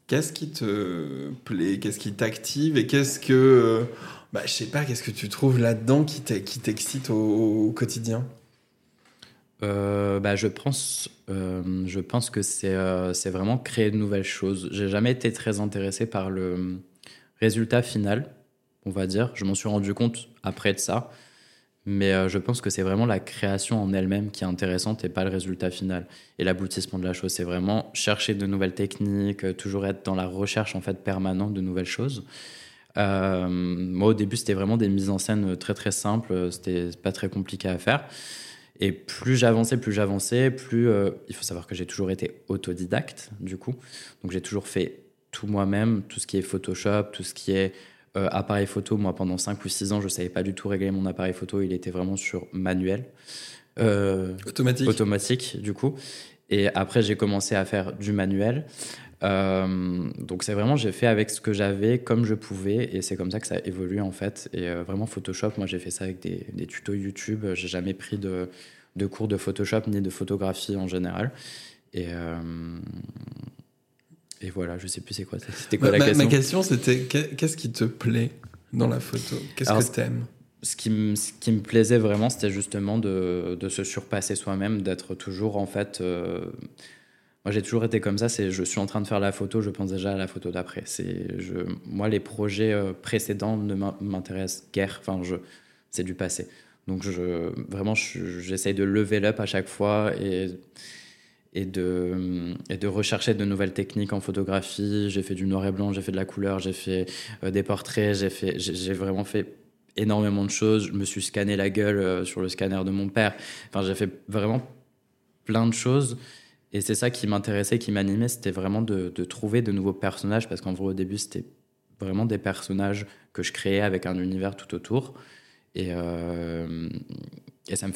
qu'est-ce qui te plaît, qu'est-ce qui t'active? Et qu'est-ce que bah, je sais pas, qu'est-ce que tu trouves là-dedans qui t'excite au, quotidien? Euh, bah, je pense, euh, je pense que euh, c'est vraiment créer de nouvelles choses. J'ai jamais été très intéressé par le résultat final, on va dire. Je m'en suis rendu compte après de ça. Mais je pense que c'est vraiment la création en elle-même qui est intéressante et pas le résultat final. Et l'aboutissement de la chose, c'est vraiment chercher de nouvelles techniques, toujours être dans la recherche en fait permanente de nouvelles choses. Euh, moi, au début, c'était vraiment des mises en scène très très simples. C'était pas très compliqué à faire. Et plus j'avançais, plus j'avançais, plus euh, il faut savoir que j'ai toujours été autodidacte, du coup. Donc j'ai toujours fait tout moi-même, tout ce qui est Photoshop, tout ce qui est euh, appareil photo. Moi, pendant 5 ou 6 ans, je savais pas du tout régler mon appareil photo. Il était vraiment sur manuel. automatique. Automatique, du coup. Et après, j'ai commencé à faire du manuel. Euh, donc c'est vraiment, j'ai fait avec ce que j'avais, comme je pouvais, et c'est comme ça que ça a évolué en fait. Et euh, vraiment Photoshop, moi j'ai fait ça avec des, des tutos YouTube. J'ai jamais pris de, de, cours de Photoshop ni de photographie en général. Et, euh, et voilà, je sais plus c'est quoi. C'était quoi la ma, question Ma question? c'était qu'est-ce qui te plaît dans la photo? Qu'est-ce que t'aimes? ce qui, me, ce qui me plaisait vraiment, c'était justement de, de, se surpasser soi-même, d'être toujours en fait moi, j'ai toujours été comme ça. C'est, je suis en train de faire la photo, je pense déjà à la photo d'après. C'est, je, moi, les projets euh, précédents ne m'intéressent guère. Enfin, je, c'est du passé. Donc, je, vraiment, j'essaye de lever l'up à chaque fois et, et, de, et de rechercher de nouvelles techniques en photographie. J'ai fait du noir et blanc, j'ai fait de la couleur, j'ai fait euh, des portraits, j'ai fait, j'ai, vraiment fait énormément de choses. Je me suis scanné la gueule euh, sur le scanner de mon père. Enfin, j'ai fait vraiment plein de choses. Et c'est ça qui m'intéressait, qui m'animait, c'était vraiment de, trouver de nouveaux personnages, parce qu'en vrai, au début, c'était vraiment des personnages que je créais avec un univers tout autour. Et, euh, ça me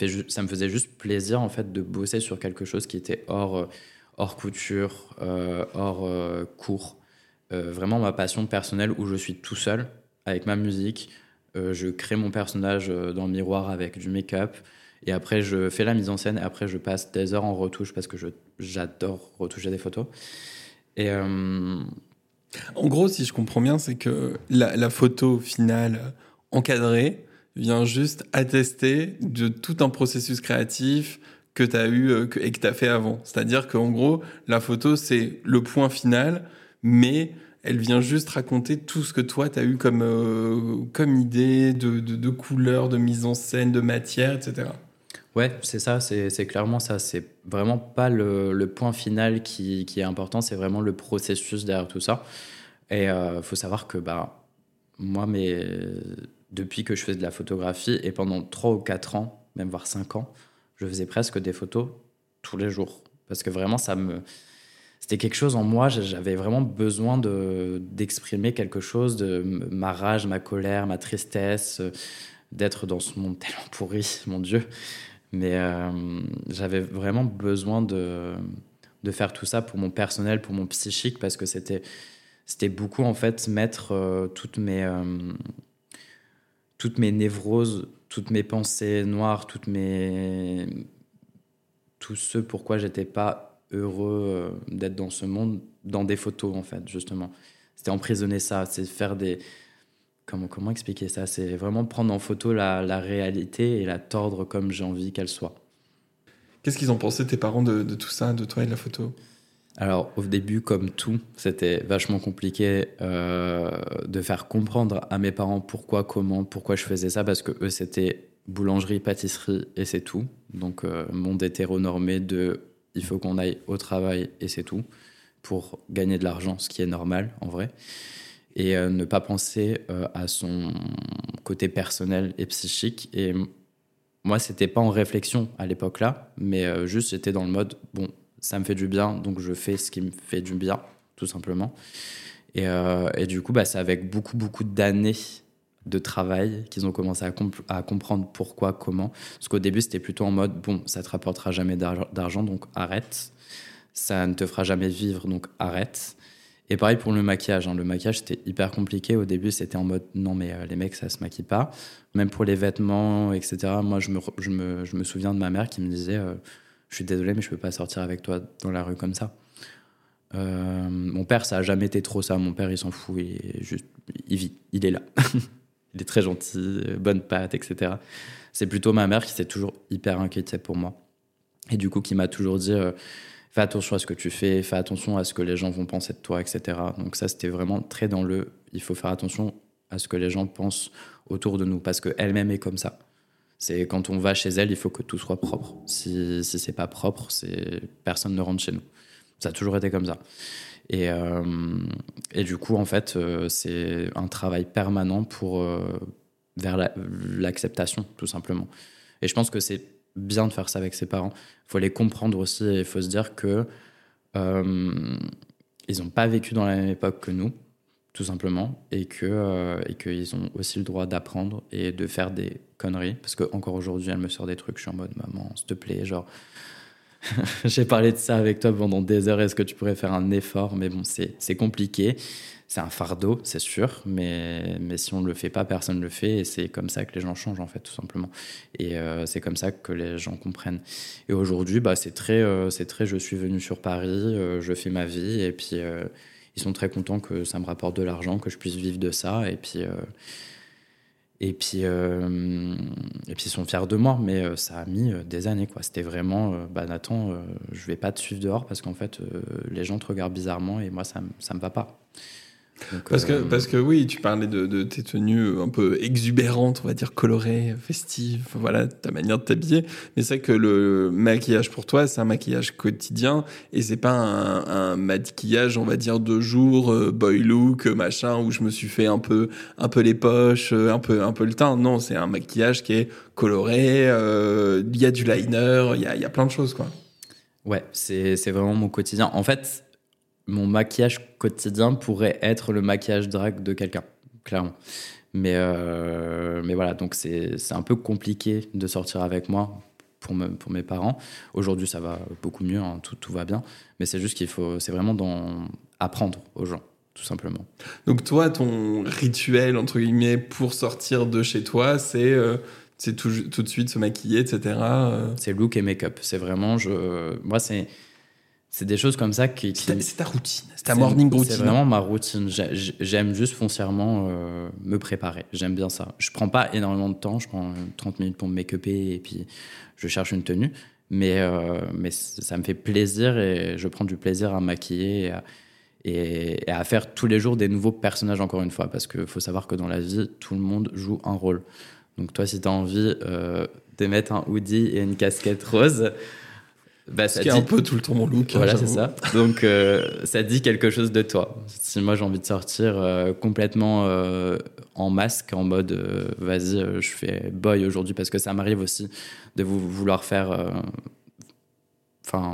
faisait juste plaisir, en fait, de bosser sur quelque chose qui était hors, hors couture, euh, hors euh, cours. vraiment ma passion personnelle où je suis tout seul avec ma musique. je crée mon personnage dans le miroir avec du make-up. Et après, je fais la mise en scène et après, je passe des heures en retouche parce que j'adore retoucher des photos. Euh, en gros, si je comprends bien, c'est que la, photo finale encadrée vient juste attester de tout un processus créatif que tu as eu euh, et que tu as fait avant. C'est-à-dire qu'en gros, la photo, c'est le point final, mais elle vient juste raconter tout ce que toi, tu as eu comme, euh, comme idée de, de, de couleur, de mise en scène, de matière, etc. Ouais, c'est ça, c'est clairement ça. C'est vraiment pas le, point final qui, est important, c'est vraiment le processus derrière tout ça. Et il euh, faut savoir que bah, moi, mais, depuis que je fais de la photographie et pendant 3 ou 4 ans, même voire 5 ans, je faisais presque des photos tous les jours. Parce que vraiment, ça me. C'était quelque chose en moi, j'avais vraiment besoin de, d'exprimer quelque chose, de ma rage, ma colère, ma tristesse, d'être dans ce monde tellement pourri, mon Dieu. Mais euh, j'avais vraiment besoin de, de faire tout ça pour mon personnel, pour mon psychique, parce que c'était, c'était beaucoup en fait mettre euh, toutes mes. Euh, toutes mes névroses, toutes mes pensées noires, toutes mes tout ce pourquoi j'étais pas heureux d'être dans ce monde dans des photos en fait justement. C'était emprisonner ça, c'est faire des comment comment expliquer ça, c'est vraiment prendre en photo la, la réalité et la tordre comme j'ai envie qu'elle soit. Qu'est-ce qu'ils ont pensé tes parents de, de, tout ça, de toi et de la photo? Alors au début, comme tout, c'était vachement compliqué euh, de faire comprendre à mes parents pourquoi, comment, pourquoi je faisais ça, parce que eux c'était boulangerie, pâtisserie et c'est tout. Donc euh, monde hétéronormé de il faut qu'on aille au travail et c'est tout pour gagner de l'argent, ce qui est normal en vrai. Et euh, ne pas penser à son côté personnel et psychique. Et moi, c'était pas en réflexion à l'époque là, mais juste j'étais dans le mode bon, ça me fait du bien, donc je fais ce qui me fait du bien, tout simplement. Et, euh, et du coup, bah, c'est avec beaucoup, beaucoup d'années de travail qu'ils ont commencé à, à, comprendre pourquoi, comment. Parce qu'au début, c'était plutôt en mode, bon, ça te rapportera jamais d'argent, donc arrête. Ça ne te fera jamais vivre, donc arrête. Et pareil pour le maquillage. Hein. Le maquillage, c'était hyper compliqué. Au début, c'était en mode, non, mais euh, les mecs, ça se maquille pas. Même pour les vêtements, etc. Moi, je me, je me, je me souviens de ma mère qui me disait... Euh, je suis désolé, mais je peux pas sortir avec toi dans la rue comme ça. Euh, mon père, ça a jamais été trop ça. Mon père, il s'en fout, il, il vit, il est là. il est très gentil, bonne patte, etc. C'est plutôt ma mère qui s'est toujours hyper inquiétée pour moi. Et du coup, qui m'a toujours dit fais attention à ce que tu fais, fais attention à ce que les gens vont penser de toi, etc. Donc, ça, c'était vraiment très dans le il faut faire attention à ce que les gens pensent autour de nous, parce qu'elle-même est comme ça. C'est quand on va chez elle, il faut que tout soit propre. Si, si c'est pas propre, c'est personne ne rentre chez nous. Ça a toujours été comme ça. Et, euh, et du coup, en fait, euh, c'est un travail permanent pour euh, vers l'acceptation, tout simplement. Et je pense que c'est bien de faire ça avec ses parents. Il faut les comprendre aussi. Il faut se dire que ils n'ont pas vécu dans la même époque que nous tout simplement, et que euh, et qu'ils ont aussi le droit d'apprendre et de faire des conneries. Parce que encore aujourd'hui, elle me sort des trucs, je suis en mode maman, s'il te plaît, genre. J'ai parlé de ça avec toi pendant des heures. Est-ce que tu pourrais faire un effort? Mais bon, c'est compliqué. C'est un fardeau, c'est sûr. Mais, mais si on ne le fait pas, personne ne le fait. Et c'est comme ça que les gens changent, en fait, tout simplement. Et euh, c'est comme ça que les gens comprennent. Et aujourd'hui, bah, c'est très, euh, très je suis venu sur Paris, je fais ma vie. Et puis ils sont très contents que ça me rapporte de l'argent, que je puisse vivre de ça. Et puis, euh, et puis, euh, et puis ils sont fiers de moi. Mais euh, ça a mis des années. Quoi. C'était vraiment, bah, Nathan, je vais pas te suivre dehors parce qu'en fait, les gens te regardent bizarrement et moi, ça, ça me va pas parce, que, euh, parce que oui, tu parlais de, de, tes tenues un peu exubérantes, on va dire colorées, festives, voilà, ta manière de t'habiller. Mais c'est que le maquillage pour toi, c'est un maquillage quotidien et c'est pas un, un, maquillage, on va dire, de jour, euh, boy look, machin, où je me suis fait un peu, un peu les poches, euh, un peu, un peu le teint. Non, c'est un maquillage qui est coloré, il y a du liner, il y a, y a plein de choses, quoi. Ouais, c'est vraiment mon quotidien. En fait, mon maquillage quotidien pourrait être le maquillage drag de quelqu'un, clairement. Mais, euh, mais voilà, donc c'est un peu compliqué de sortir avec moi pour, me, pour mes parents. Aujourd'hui, ça va beaucoup mieux, hein, tout, tout va bien. Mais c'est juste qu'il faut, c'est vraiment dans, apprendre aux gens, tout simplement. Donc toi, ton rituel, entre guillemets, pour sortir de chez toi, c'est... Euh, c'est tout, tout, de suite se maquiller, etc. Euh. C'est look et make-up. C'est vraiment, je, moi, c'est, c'est des choses comme ça qui. C'est ta, routine, c'est ta morning routine. C'est vraiment ma routine. J'aime juste foncièrement euh, me préparer. J'aime bien ça. Je prends pas énormément de temps. Je prends 30 minutes pour me make-upper et puis je cherche une tenue. Mais, euh, mais ça me fait plaisir et je prends du plaisir à maquiller et à, faire tous les jours des nouveaux personnages, encore une fois. Parce qu'il faut savoir que dans la vie, tout le monde joue un rôle. Donc toi, si tu as envie euh, de mettre un hoodie et une casquette rose, Bah, ça dit... un peu tout le temps mon look. Hein, voilà, c'est ça. Donc, ça dit quelque chose de toi. Si moi j'ai envie de sortir complètement en masque, en mode vas-y, je fais boy aujourd'hui parce que ça m'arrive aussi de vous vouloir faire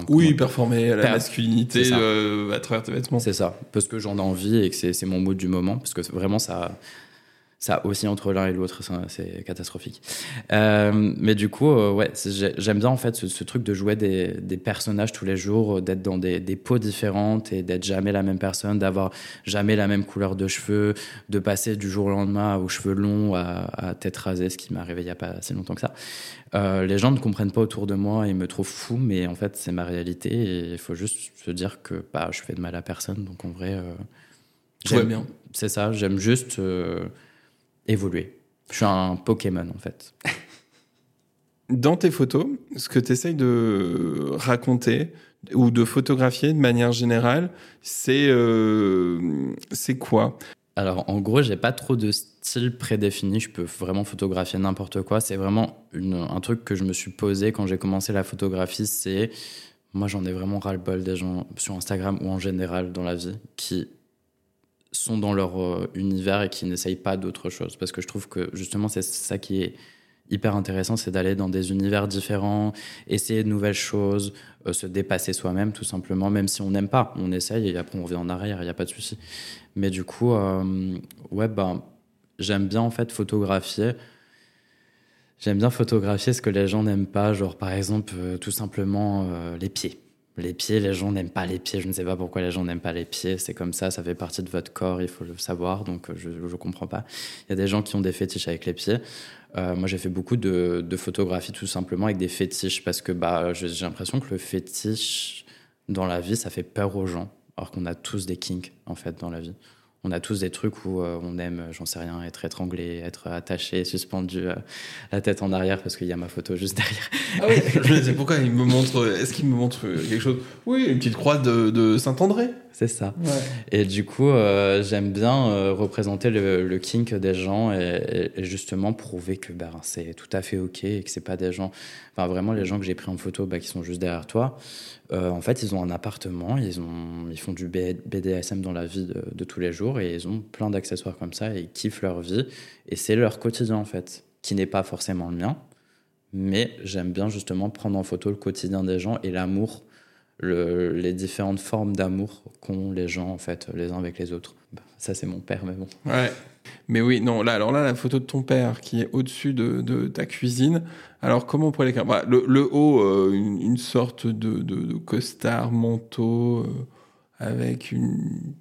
oui, performer à la masculinité euh, à travers tes vêtements. C'est ça, parce que j'en ai envie et que c'est mon mood du moment, parce que vraiment ça, ça aussi entre l'un et l'autre, c'est catastrophique. Euh, mais du coup, euh, ouais, j'aime bien en fait ce, truc de jouer des, des personnages tous les jours, d'être dans des, des, peaux différentes et d'être jamais la même personne, d'avoir jamais la même couleur de cheveux, de passer du jour au lendemain aux cheveux longs à, tête rasée, ce qui m'est arrivé il y a pas si longtemps que ça. Euh, les gens ne comprennent pas autour de moi et me trouvent fou, mais en fait c'est ma réalité et il faut juste se dire que bah, je fais de mal à personne, donc en vrai, j'aime bien. C'est ça, j'aime juste évoluer. Je suis un Pokémon en fait. Dans tes photos, ce que tu essayes de raconter ou de photographier de manière générale, c'est euh, c'est quoi? Alors en gros, j'ai pas trop de style prédéfini. Je peux vraiment photographier n'importe quoi. C'est vraiment un truc que je me suis posé quand j'ai commencé la photographie. C'est moi, j'en ai vraiment ras le bol des gens sur Instagram ou en général dans la vie qui sont dans leur euh, univers et qui n'essayent pas d'autre chose. Parce que je trouve que justement, c'est ça qui est hyper intéressant, c'est d'aller dans des univers différents, essayer de nouvelles choses, euh, se dépasser soi-même tout simplement, même si on n'aime pas, on essaye et après on revient en arrière, il n'y a pas de souci. Mais du coup, euh, ouais, ben, j'aime bien en fait photographier. J'aime bien photographier ce que les gens n'aiment pas, genre par exemple tout simplement les pieds. Les pieds, les gens n'aiment pas les pieds. Je ne sais pas pourquoi les gens n'aiment pas les pieds. C'est comme ça, ça fait partie de votre corps, il faut le savoir. Donc, je ne comprends pas. Il y a des gens qui ont des fétiches avec les pieds. Euh, moi, j'ai fait beaucoup de, de photographies tout simplement avec des fétiches parce que bah, j'ai l'impression que le fétiche dans la vie, ça fait peur aux gens. Alors qu'on a tous des kinks, en fait, dans la vie on a tous des trucs où euh, on aime, j'en sais rien, être étranglé, être attaché, suspendu, euh, la tête en arrière parce qu'il y a ma photo juste derrière. Ah oui, je me disais pourquoi il me montre, est-ce qu'il me montre quelque chose? Oui, une petite croix de, Saint-André. C'est ça. Et du coup, euh, j'aime bien représenter le, kink des gens et, justement prouver que ben, c'est tout à fait ok et que c'est pas des gens, enfin vraiment les gens que j'ai pris en photo bah, qui sont juste derrière toi. Euh, en fait, ils ont un appartement, ils, ont, ils font du BDSM dans la vie de, tous les jours et ils ont plein d'accessoires comme ça et ils kiffent leur vie. Et c'est leur quotidien, en fait, qui n'est pas forcément le mien. Mais j'aime bien justement prendre en photo le quotidien des gens et l'amour, les différentes formes d'amour qu'ont les gens, en fait, les uns avec les autres. Ça, c'est mon père, mais bon. Ouais. Mais oui, non, là, alors là, la photo de ton père qui est au-dessus de, ta cuisine. Alors, comment on pourrait les bah, le, haut, euh, une, sorte de, de, costard, manteau, euh, avec une.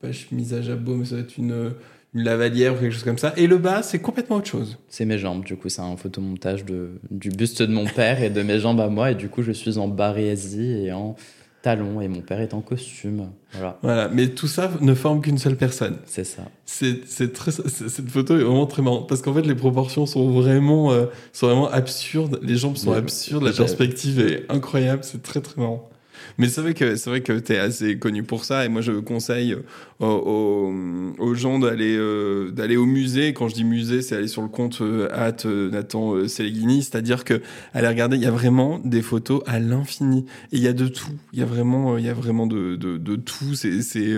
Pas chemise à jabot, mais ça doit être une, une lavalière ou quelque chose comme ça. Et le bas, c'est complètement autre chose. C'est mes jambes, du coup, c'est un photomontage de, du buste de mon père et de mes jambes à moi. Et du coup, je suis en barésie et en talons et mon père est en costume. Voilà. Voilà, mais tout ça ne forme qu'une seule personne. C'est ça. C'est très cette photo est vraiment très marrante parce qu'en fait les proportions sont vraiment euh, sont vraiment absurdes, les jambes sont absurdes, la perspective est incroyable, c'est très très marrant. Mais c'est vrai que c'est vrai que tu es assez connu pour ça et moi je conseille aux, aux, gens d'aller euh, d'aller au musée. Quand je dis musée, c'est aller sur le compte euh, at euh, Nathan euh, c'est-à-dire que aller regarder, il y a vraiment des photos à l'infini et il y a de tout. Il y a vraiment il y a vraiment de de, de tout. C'est c'est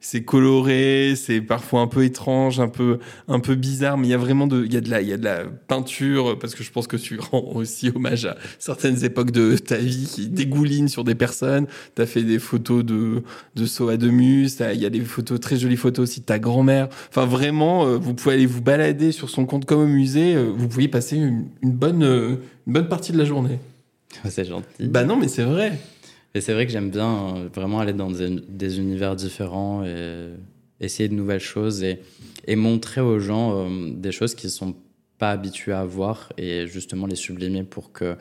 c'est coloré, c'est parfois un peu étrange, un peu un peu bizarre, mais il y a vraiment de il y a de la il y a de la peinture parce que je pense que tu rends aussi hommage à certaines époques de ta vie qui dégoulinent sur des personnes. Tu as fait des photos de de saut à deux mus, il y a des photos très jolie photo aussi de ta grand-mère. Enfin, vraiment, euh, vous pouvez aller vous balader sur son compte comme au musée. Euh, vous pouvez passer une, bonne, euh, une bonne partie de la journée. C'est gentil. Bah non, mais c'est vrai. Et c'est vrai que j'aime bien vraiment aller dans des, univers différents et essayer de nouvelles choses et, et montrer aux gens des choses qu'ils sont pas habitués à voir et justement les sublimer pour que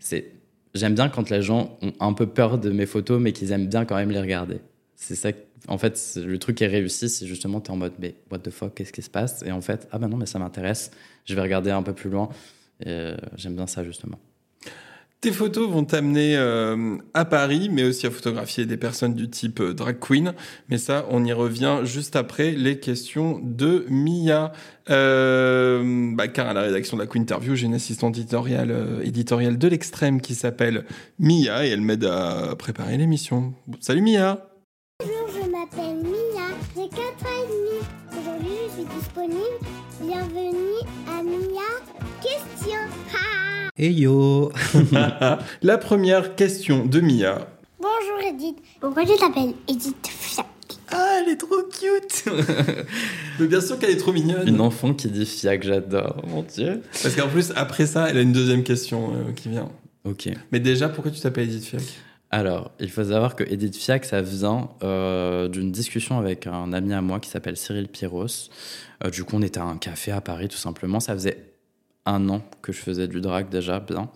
c'est j'aime bien quand les gens ont un peu peur de mes photos mais qu'ils aiment bien quand même les regarder c'est ça en fait, le truc qui est réussi, c'est justement, tu es en mode, mais what the fuck, qu'est-ce qui se passe? Et en fait, ah ben non, mais ça m'intéresse, je vais regarder un peu plus loin. Euh, j'aime bien ça, justement. Tes photos vont t'amener euh, à Paris, mais aussi à photographier des personnes du type euh, drag queen. Mais ça, on y revient juste après les questions de Mia. Euh, bah, car à la rédaction de la Queen Interview, j'ai une assistante éditoriale, éditoriale de l'extrême qui s'appelle Mia et elle m'aide à préparer l'émission. Salut Mia Hey yo La première question de Mia. Bonjour Edith. Pourquoi tu t'appelles Edith Fiac Ah, elle est trop cute Mais bien sûr qu'elle est trop mignonne. Une enfant qui dit fiac, j'adore, mon dieu. Parce qu'en plus, après ça, elle a une deuxième question euh, qui vient. Ok. Mais déjà, pourquoi tu t'appelles Edith Fiac? Alors, il faut savoir que Edith Fiac, ça vient euh, d'une discussion avec un ami à moi qui s'appelle Cyril Pyros. Euh, du coup, on était à un café à Paris, tout simplement. Ça faisait un an que je faisais du drag déjà bien.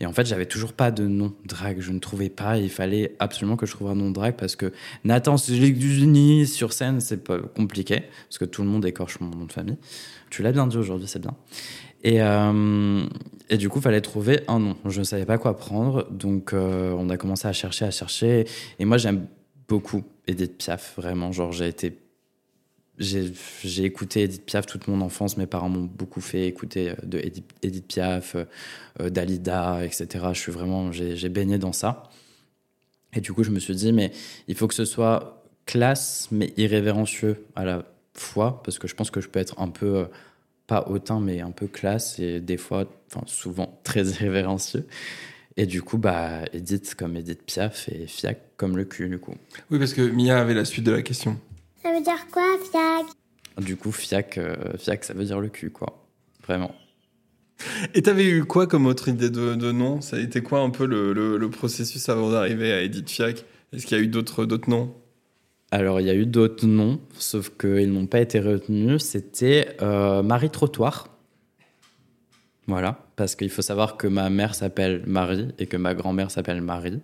Et en fait, j'avais toujours pas de nom drag. Je ne trouvais pas. Il fallait absolument que je trouve un nom drag parce que Nathan Unis sur scène, c'est pas compliqué parce que tout le monde écorche mon nom de famille. Tu l'as bien dit aujourd'hui, c'est bien. Et, euh, et du coup, il fallait trouver un nom. Je ne savais pas quoi prendre. Donc, euh, on a commencé à chercher, à chercher. Et moi, j'aime beaucoup Edith Piaf, vraiment. Genre, j'ai été j'ai écouté Edith Piaf toute mon enfance. Mes parents m'ont beaucoup fait écouter euh, de Edith, Piaf, euh, euh, Dalida, etc. Je suis vraiment, j'ai baigné dans ça. Et du coup, je me suis dit, mais il faut que ce soit classe, mais irrévérencieux à la fois, parce que je pense que je peux être un peu, pas hautain, mais un peu classe, et des fois, enfin souvent, très irrévérencieux. Et du coup, bah, Edith comme Edith Piaf et Fiac comme le cul, du coup. Oui, parce que Mia avait la suite de la question. Ça veut dire quoi, fiac? Du coup, fiac, euh, fiac, ça veut dire le cul, quoi. Vraiment. Et t'avais eu quoi comme autre idée de, nom? Ça a été quoi un peu le, processus avant d'arriver à Edith Fiac? Est-ce qu'il y a eu d'autres noms? Alors, il y a eu d'autres noms, sauf qu'ils n'ont pas été retenus. C'était euh, Marie Trottoir. Voilà, parce qu'il faut savoir que ma mère s'appelle Marie et que ma grand-mère s'appelle Marie.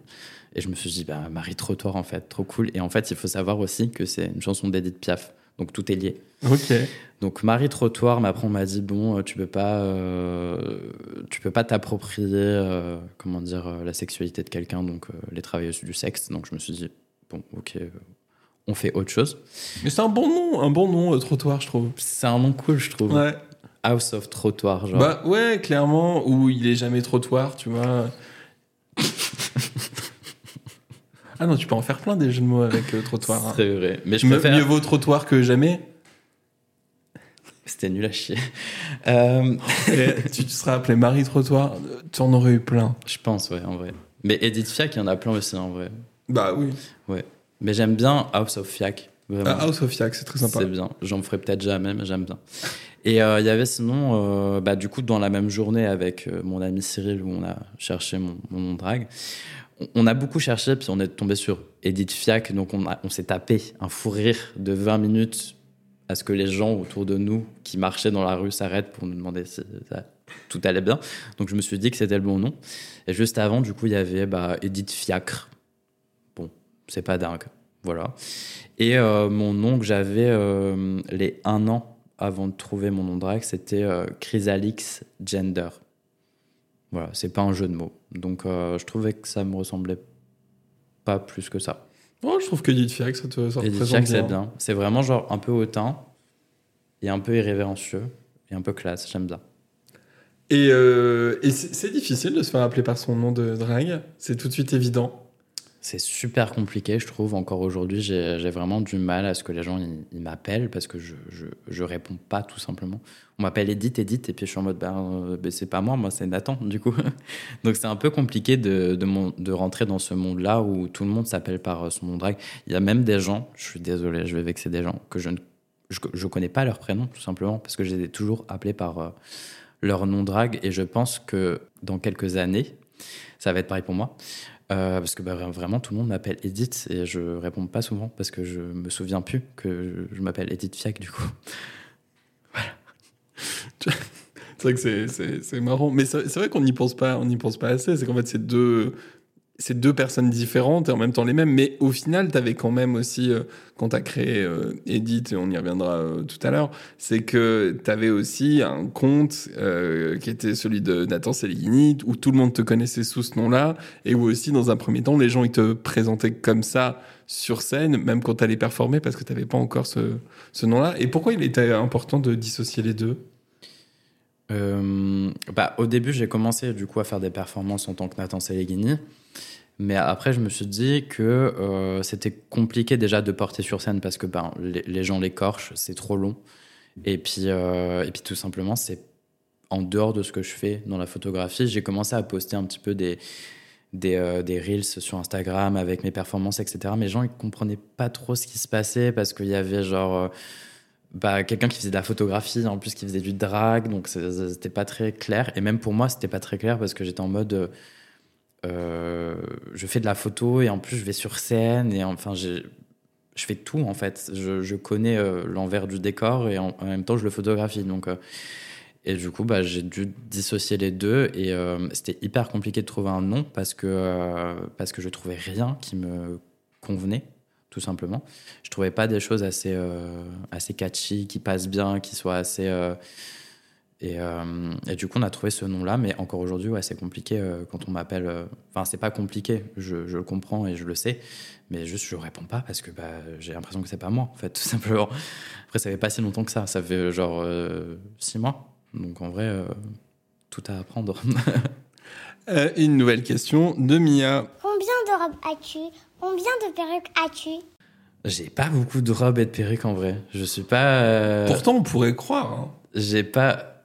Et je me suis dit, bah, Marie Trottoir, en fait, trop cool. Et en fait, il faut savoir aussi que c'est une chanson d'Edith Piaf. Donc tout est lié. Ok. Donc Marie Trottoir, mais après on m'a dit bon, euh, tu peux pas, euh, tu peux pas t'approprier, euh, comment dire, la sexualité de quelqu'un, donc les travailleuses du sexe. Donc je me suis dit bon, ok, on fait autre chose. Mais c'est un bon nom, un bon nom trottoir, je trouve. C'est un nom cool, je trouve. Ouais. House of Trottoir, genre. Bah ouais, clairement, où il est jamais trottoir, tu vois. Ah non, tu peux en faire plein des jeux de mots avec euh, trottoir. Hein. C'est vrai. Mais je préfère... Mieux vaut trottoir que jamais. C'était nul à chier. Euh, tu te seras appelé Marie Trottoir, tu en aurais eu plein. Je pense, ouais, en vrai. Mais Edith Fiac, il y en a plein aussi, en vrai. Bah oui. Ouais. Mais j'aime bien House of Fiac. Ah, House of Fiac, c'est très sympa. C'est bien. J'en ferai peut-être jamais, mais j'aime bien. Et euh, il y avait sinon, bah, du coup, dans la même journée avec mon ami Cyril, où on a cherché mon, mon nom drag, on a beaucoup cherché, puis on est tombé sur Edith Fiac, donc on, s'est tapé un fou rire de 20 minutes à ce que les gens autour de nous qui marchaient dans la rue s'arrêtent pour nous demander si tout allait bien. Donc je me suis dit que c'était le bon nom. Et juste avant, du coup, il y avait bah, Edith Fiacre. Bon, c'est pas dingue. Voilà. Et euh, mon nom que j'avais euh, les un an avant de trouver mon nom drag, c'était euh, Chrysalix Gender. Voilà, c'est pas un jeu de mots. Donc euh, je trouvais que ça me ressemblait pas plus que ça. Oh, je trouve que Edith Fiac, ça te ça Edith Fiac, c'est bien. C'est vraiment genre un peu hautain et un peu irrévérencieux et un peu classe. J'aime bien. Et, euh, et c'est difficile de se faire appeler par son nom de drague. C'est tout de suite évident. C'est super compliqué, je trouve. Encore aujourd'hui, j'ai vraiment du mal à ce que les gens m'appellent parce que je, je, réponds pas tout simplement. On m'appelle Edith, Edith, et puis je suis en mode, ben, ben c'est pas moi, moi c'est Nathan, du coup. Donc c'est un peu compliqué de, de, de rentrer dans ce monde-là où tout le monde s'appelle par son nom drag. Il y a même des gens, je suis désolé, je vais vexer des gens, que je ne je, je connais pas leur prénom tout simplement parce que je les ai toujours appelés par euh, leur nom drag et je pense que dans quelques années, ça va être pareil pour moi. Euh, parce que bah, vraiment, tout le monde m'appelle Edith et je réponds pas souvent parce que je me souviens plus que je, m'appelle Edith Fiac du coup. voilà. c'est vrai que c'est marrant, mais c'est vrai qu'on n'y pense pas, on n'y pense pas assez. C'est qu'en fait, c'est deux, c'est deux personnes différentes et en même temps les mêmes, mais au final, tu avais quand même aussi, euh, quand tu créé euh, Edith, et on y reviendra euh, tout à l'heure, c'est que tu avais aussi un compte euh, qui était celui de Nathan Seligini, où tout le monde te connaissait sous ce nom-là, et où aussi, dans un premier temps, les gens ils te présentaient comme ça sur scène, même quand tu allais performer, parce que tu n'avais pas encore ce, ce nom-là. Et pourquoi il était important de dissocier les deux? Euh, bah, au début, j'ai commencé du coup à faire des performances en tant que Nathan Seligini. Mais après, je me suis dit que euh, c'était compliqué déjà de porter sur scène parce que ben, les, gens l'écorchent, c'est trop long. Et puis, euh, et puis tout simplement, c'est en dehors de ce que je fais dans la photographie. J'ai commencé à poster un petit peu des, des reels sur Instagram avec mes performances, etc. Mais les gens, ils comprenaient pas trop ce qui se passait parce qu'il y avait genre. Bah, quelqu'un qui faisait de la photographie, en plus qui faisait du drag, donc c'était pas très clair. Et même pour moi, c'était pas très clair parce que j'étais en mode. euh, je fais de la photo et en plus je vais sur scène et enfin je fais tout en fait. Je, je connais euh, l'envers du décor et en, même temps je le photographie. Donc, euh, et du coup, bah, j'ai dû dissocier les deux et c'était hyper compliqué de trouver un nom parce que, parce que je trouvais rien qui me convenait, tout simplement. Je trouvais pas des choses assez, euh, assez catchy, qui passent bien, qui soient assez. euh, et, euh, et du coup, on a trouvé ce nom-là, mais encore aujourd'hui, ouais, c'est compliqué euh, quand on m'appelle. euh, Enfin, c'est pas compliqué, je, je le comprends et je le sais, mais juste je réponds pas parce que bah, j'ai l'impression que c'est pas moi, en fait, tout simplement. Après, ça fait pas si longtemps que ça, ça fait genre euh, six mois. Donc en vrai, euh, tout à apprendre. Euh, Une nouvelle question de Mia. Combien de robes as-tu? Combien de perruques as-tu? J'ai pas beaucoup de robes et de perruques en vrai. Je suis pas. euh, Pourtant, on pourrait croire. hein. J'ai pas.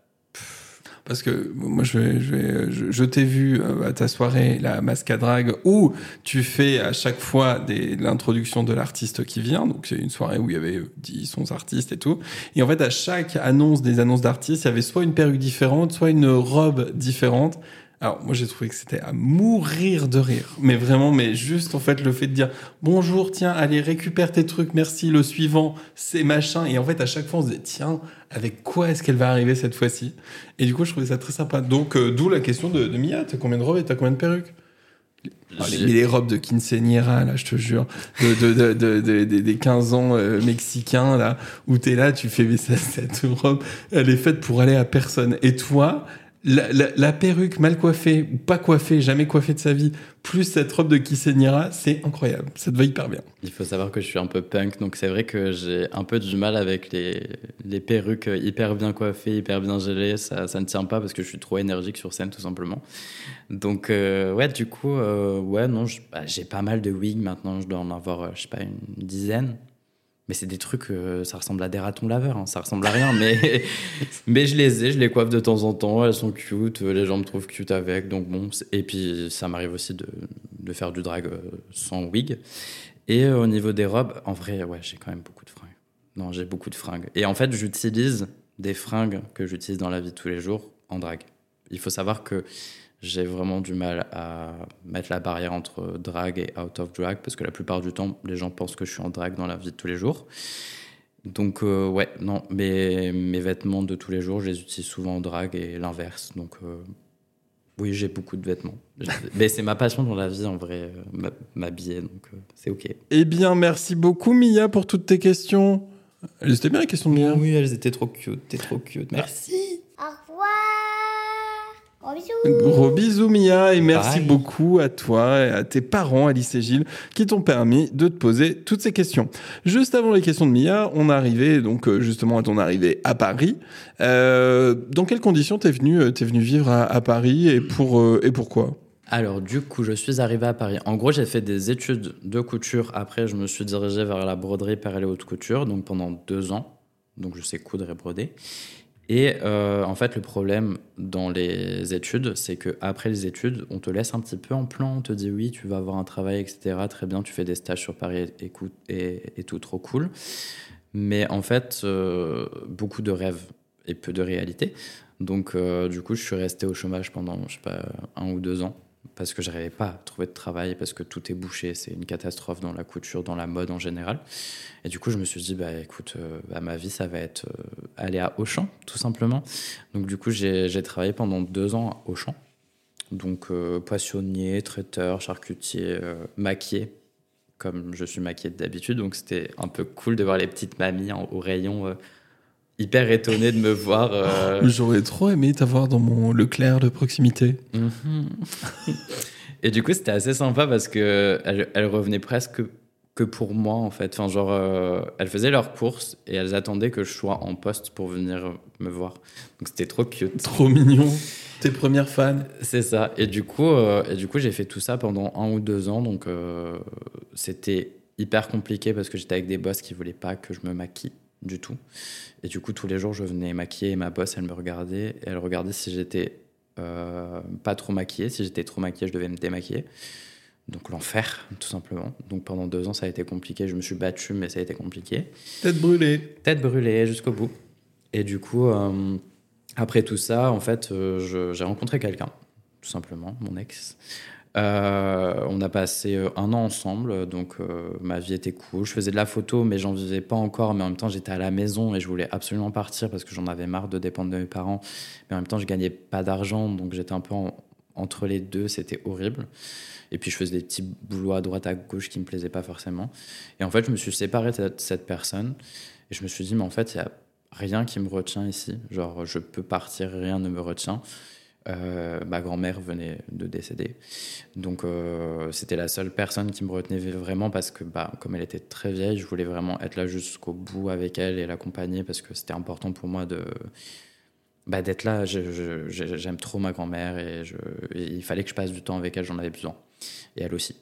Parce que moi, je, vais, je, vais- je, je t'ai vu euh, à ta soirée, la Drag, où tu fais à chaque fois des- l'introduction de l'artiste qui vient. Donc, c'est une soirée où il y avait 10, 11 artistes et tout. Et en fait, à chaque annonce des annonces d'artistes, il y avait soit une perruque différente, soit une robe différente. Alors, moi, j'ai trouvé que c'était à mourir de rire. Mais vraiment, mais juste, en fait, le fait de dire bonjour, tiens, allez, récupère tes trucs, merci, le suivant, c'est machin. Et en fait, à chaque fois, on se disait, tiens, avec quoi est-ce qu'elle va arriver cette fois-ci? Et du coup, je trouvais ça très sympa. Donc, euh, d'où la question de, de Mia, t'as combien de robes et t'as combien de perruques? Ah, les, les robes de quinceañera, là, je te jure, de, de, de, de- de- de- des 15 ans euh, mexicains, là, où t'es là, tu fais, mais ça- cette robe, elle est faite pour aller à personne. Et toi, la, la, perruque mal coiffée, ou pas coiffée, jamais coiffée de sa vie, plus cette robe de quinceañera, c'est incroyable. Ça te va hyper bien. Il faut savoir que je suis un peu punk, donc c'est vrai que j'ai un peu du mal avec les, les perruques hyper bien coiffées, hyper bien gelées. Ça, ça ne tient pas parce que je suis trop énergique sur scène, tout simplement. Donc, euh, ouais, du coup, euh, ouais, non, bah, j'ai pas mal de wigs maintenant. Je dois en avoir, euh, je sais pas, une dizaine. Mais c'est des trucs, euh, ça ressemble à des ratons laveurs, hein, ça ressemble à rien. Mais, mais je les ai, je les coiffe de temps en temps, elles sont cute, les gens me trouvent cute avec. Donc bon, et puis ça m'arrive aussi de, de faire du drag euh, sans wig. Et euh, au niveau des robes, en vrai, ouais, j'ai quand même beaucoup de fringues. Non, j'ai beaucoup de fringues. Et en fait, j'utilise des fringues que j'utilise dans la vie de tous les jours en drag. Il faut savoir que j'ai vraiment du mal à mettre la barrière entre drag et out of drag parce que la plupart du temps, les gens pensent que je suis en drag dans la vie de tous les jours. Donc, euh, ouais, non, mes, mes vêtements de tous les jours, je les utilise souvent en drag et l'inverse. Donc, euh, oui, j'ai beaucoup de vêtements. Mais c'est ma passion dans la vie, en vrai, euh, m'habiller, donc euh, c'est OK. Eh bien, merci beaucoup, Mia, pour toutes tes questions. C'était bien la question de Mia. Oui, elles étaient trop cute, t'es trop cute, merci. Au revoir Gros bisous Gros bisous Mia et merci Bye. beaucoup à toi et à tes parents Alice et Gilles qui t'ont permis de te poser toutes ces questions. Juste avant les questions de Mia, on arrivait donc euh, justement à ton arrivée à Paris. Euh, dans quelles conditions t'es venu euh, t'es venu vivre à, à Paris et pour euh, et pourquoi? Alors, du coup, je suis arrivé à Paris. En gros, j'ai fait des études de couture. Après, je me suis dirigé vers la broderie par les haute couture, donc pendant deux ans. Donc, je sais coudre et broder. Et euh, en fait, le problème dans les études, c'est que après les études, on te laisse un petit peu en plan. On te dit oui, tu vas avoir un travail, etc. Très bien, tu fais des stages sur Paris et, et tout, trop cool. Mais en fait, euh, beaucoup de rêves et peu de réalité. Donc, euh, du coup, je suis resté au chômage pendant, je sais pas, un ou deux ans parce que j'arrivais pas à trouver de travail, parce que tout est bouché, c'est une catastrophe dans la couture, dans la mode en général. Et du coup, je me suis dit, bah écoute, euh, bah, ma vie, ça va être euh, aller à Auchan, tout simplement. Donc du coup, j'ai travaillé pendant deux ans à Auchan. Donc euh, poissonnier, traiteur, charcutier, euh, maquillé, comme je suis maquillée d'habitude. Donc c'était un peu cool de voir les petites mamies au rayon hyper étonnées de me voir. euh, J'aurais trop aimé t'avoir dans mon Leclerc de proximité. Mhm. et du coup, c'était assez sympa parce que elles revenaient presque que pour moi, en fait. Enfin, genre, euh, elles faisaient leurs courses et elles attendaient que je sois en poste pour venir me voir. Donc, c'était trop cute. Trop mignon. Tes premières fans. C'est ça. Et du coup, euh, et du coup, j'ai fait tout ça pendant un ou deux ans. Donc, c'était hyper compliqué parce que j'étais avec des boss qui voulaient pas que je me maquille du tout. Et du coup, tous les jours, je venais maquiller et ma boss, elle me regardait et elle regardait si j'étais euh, pas trop maquillée. Si j'étais trop maquillée, je devais me démaquiller. Donc, l'enfer, tout simplement. Donc, pendant deux ans, ça a été compliqué. Je me suis battue, mais ça a été compliqué Tête brûlée. tête brûlée jusqu'au bout. Et du coup, euh, après tout ça, en fait, euh, j'ai rencontré quelqu'un, tout simplement, mon ex. Euh, on a passé euh, un an ensemble, donc euh, ma vie était cool. Je faisais de la photo, mais j'en vivais pas encore. Mais en même temps, j'étais à la maison et je voulais absolument partir parce que j'en avais marre de dépendre de mes parents. Mais en même temps, je gagnais pas d'argent, donc j'étais un peu en- entre les deux. C'était horrible. Et puis, je faisais des petits boulots à droite, à gauche qui me plaisaient pas forcément. Et en fait, je me suis séparé de cette personne. Et je me suis dit, mais en fait, il y a rien qui me retient ici. Genre, je peux partir, rien ne me retient. Euh, ma grand-mère venait de décéder. Donc, euh, c'était la seule personne qui me retenait vraiment parce que, bah, comme elle était très vieille, je voulais vraiment être là jusqu'au bout avec elle et l'accompagner parce que c'était important pour moi de. Bah, d'être là, j'aime trop ma grand-mère et, je- et il fallait que je passe du temps avec elle, j'en avais besoin. Et elle aussi.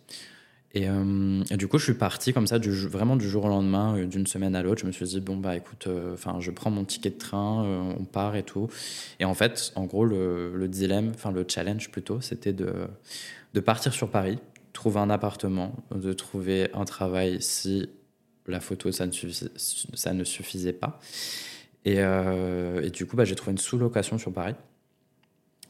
Et, euh, et du coup, je suis parti comme ça, vraiment du jour au lendemain, euh, d'une semaine à l'autre. Je me suis dit, bon, bah écoute, enfin, je prends mon ticket de train, euh, on part et tout. Et en fait, en gros, le, le dilemme, enfin, le challenge plutôt, c'était de, de partir sur Paris, trouver un appartement, de trouver un travail si la photo, ça ne, suffisait, ça ne suffisait pas. Et, euh, et du coup, bah, j'ai trouvé une sous-location sur Paris.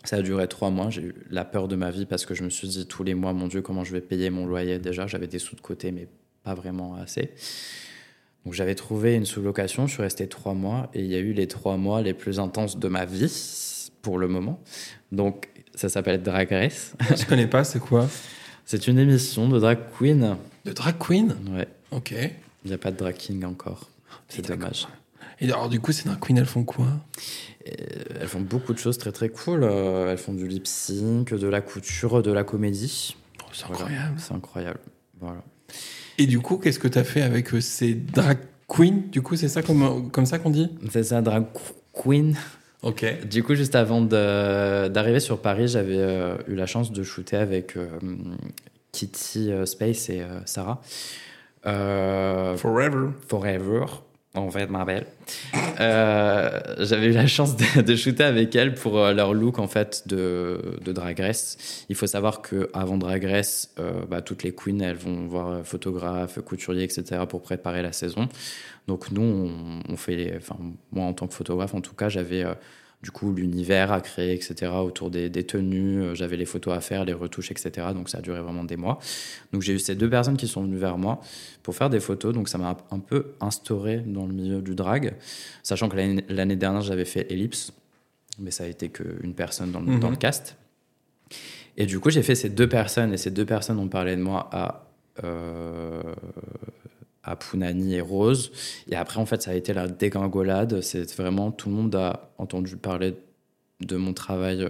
Ça a duré trois mois. J'ai eu la peur de ma vie parce que je me suis dit tous les mois, mon Dieu, comment je vais payer mon loyer déjà? J'avais des sous de côté, mais pas vraiment assez. Donc j'avais trouvé une sous-location. Je suis resté trois mois et il y a eu les trois mois les plus intenses de ma vie pour le moment. Donc ça s'appelle Drag Race. Je connais pas, c'est quoi? C'est une émission de drag queen. De drag queen? Ouais, Ok. il n'y a pas de drag king encore. C'est dommage. Et alors, du coup, ces drag queens, elles font quoi? Et elles font beaucoup de choses très très cool. Euh, Elles font du lip sync, de la couture, de la comédie. Oh, C'est Voilà. incroyable. C'est incroyable. Voilà. Et du coup, qu'est-ce que tu as fait avec euh, ces drag queens? Du coup, c'est ça comme, comme ça qu'on dit? C'est ça, drag queen. Ok. Du coup, juste avant d'arriver sur Paris, j'avais euh, eu la chance de shooter avec euh, Kitty euh, Space et euh, Sarah. Euh, Forever. Forever, en fait, ma belle. Euh, J'avais eu la chance de, shooter avec elles pour euh, leur look en fait de, de Drag Race. Il faut savoir que avant Drag Race, euh, bah, toutes les queens elles vont voir photographe, couturier, etc. pour préparer la saison. Donc nous, on, fait, enfin moi en tant que photographe, en tout cas, j'avais euh, du coup l'univers à créer, etc. autour des, des tenues. Euh, J'avais les photos à faire, les retouches, etc. Donc ça a duré vraiment des mois. Donc j'ai eu ces deux personnes qui sont venues vers moi pour faire des photos. Donc ça m'a un peu instauré dans le milieu du drag, sachant que l'année dernière j'avais fait Ellipse, mais ça a été qu'une personne dans le, Mhm. dans le cast. Et du coup j'ai fait ces deux personnes et ces deux personnes ont parlé de moi à euh, à Pounani et Rose. Et après en fait ça a été la dégringolade. C'est vraiment tout le monde a entendu parler de mon travail.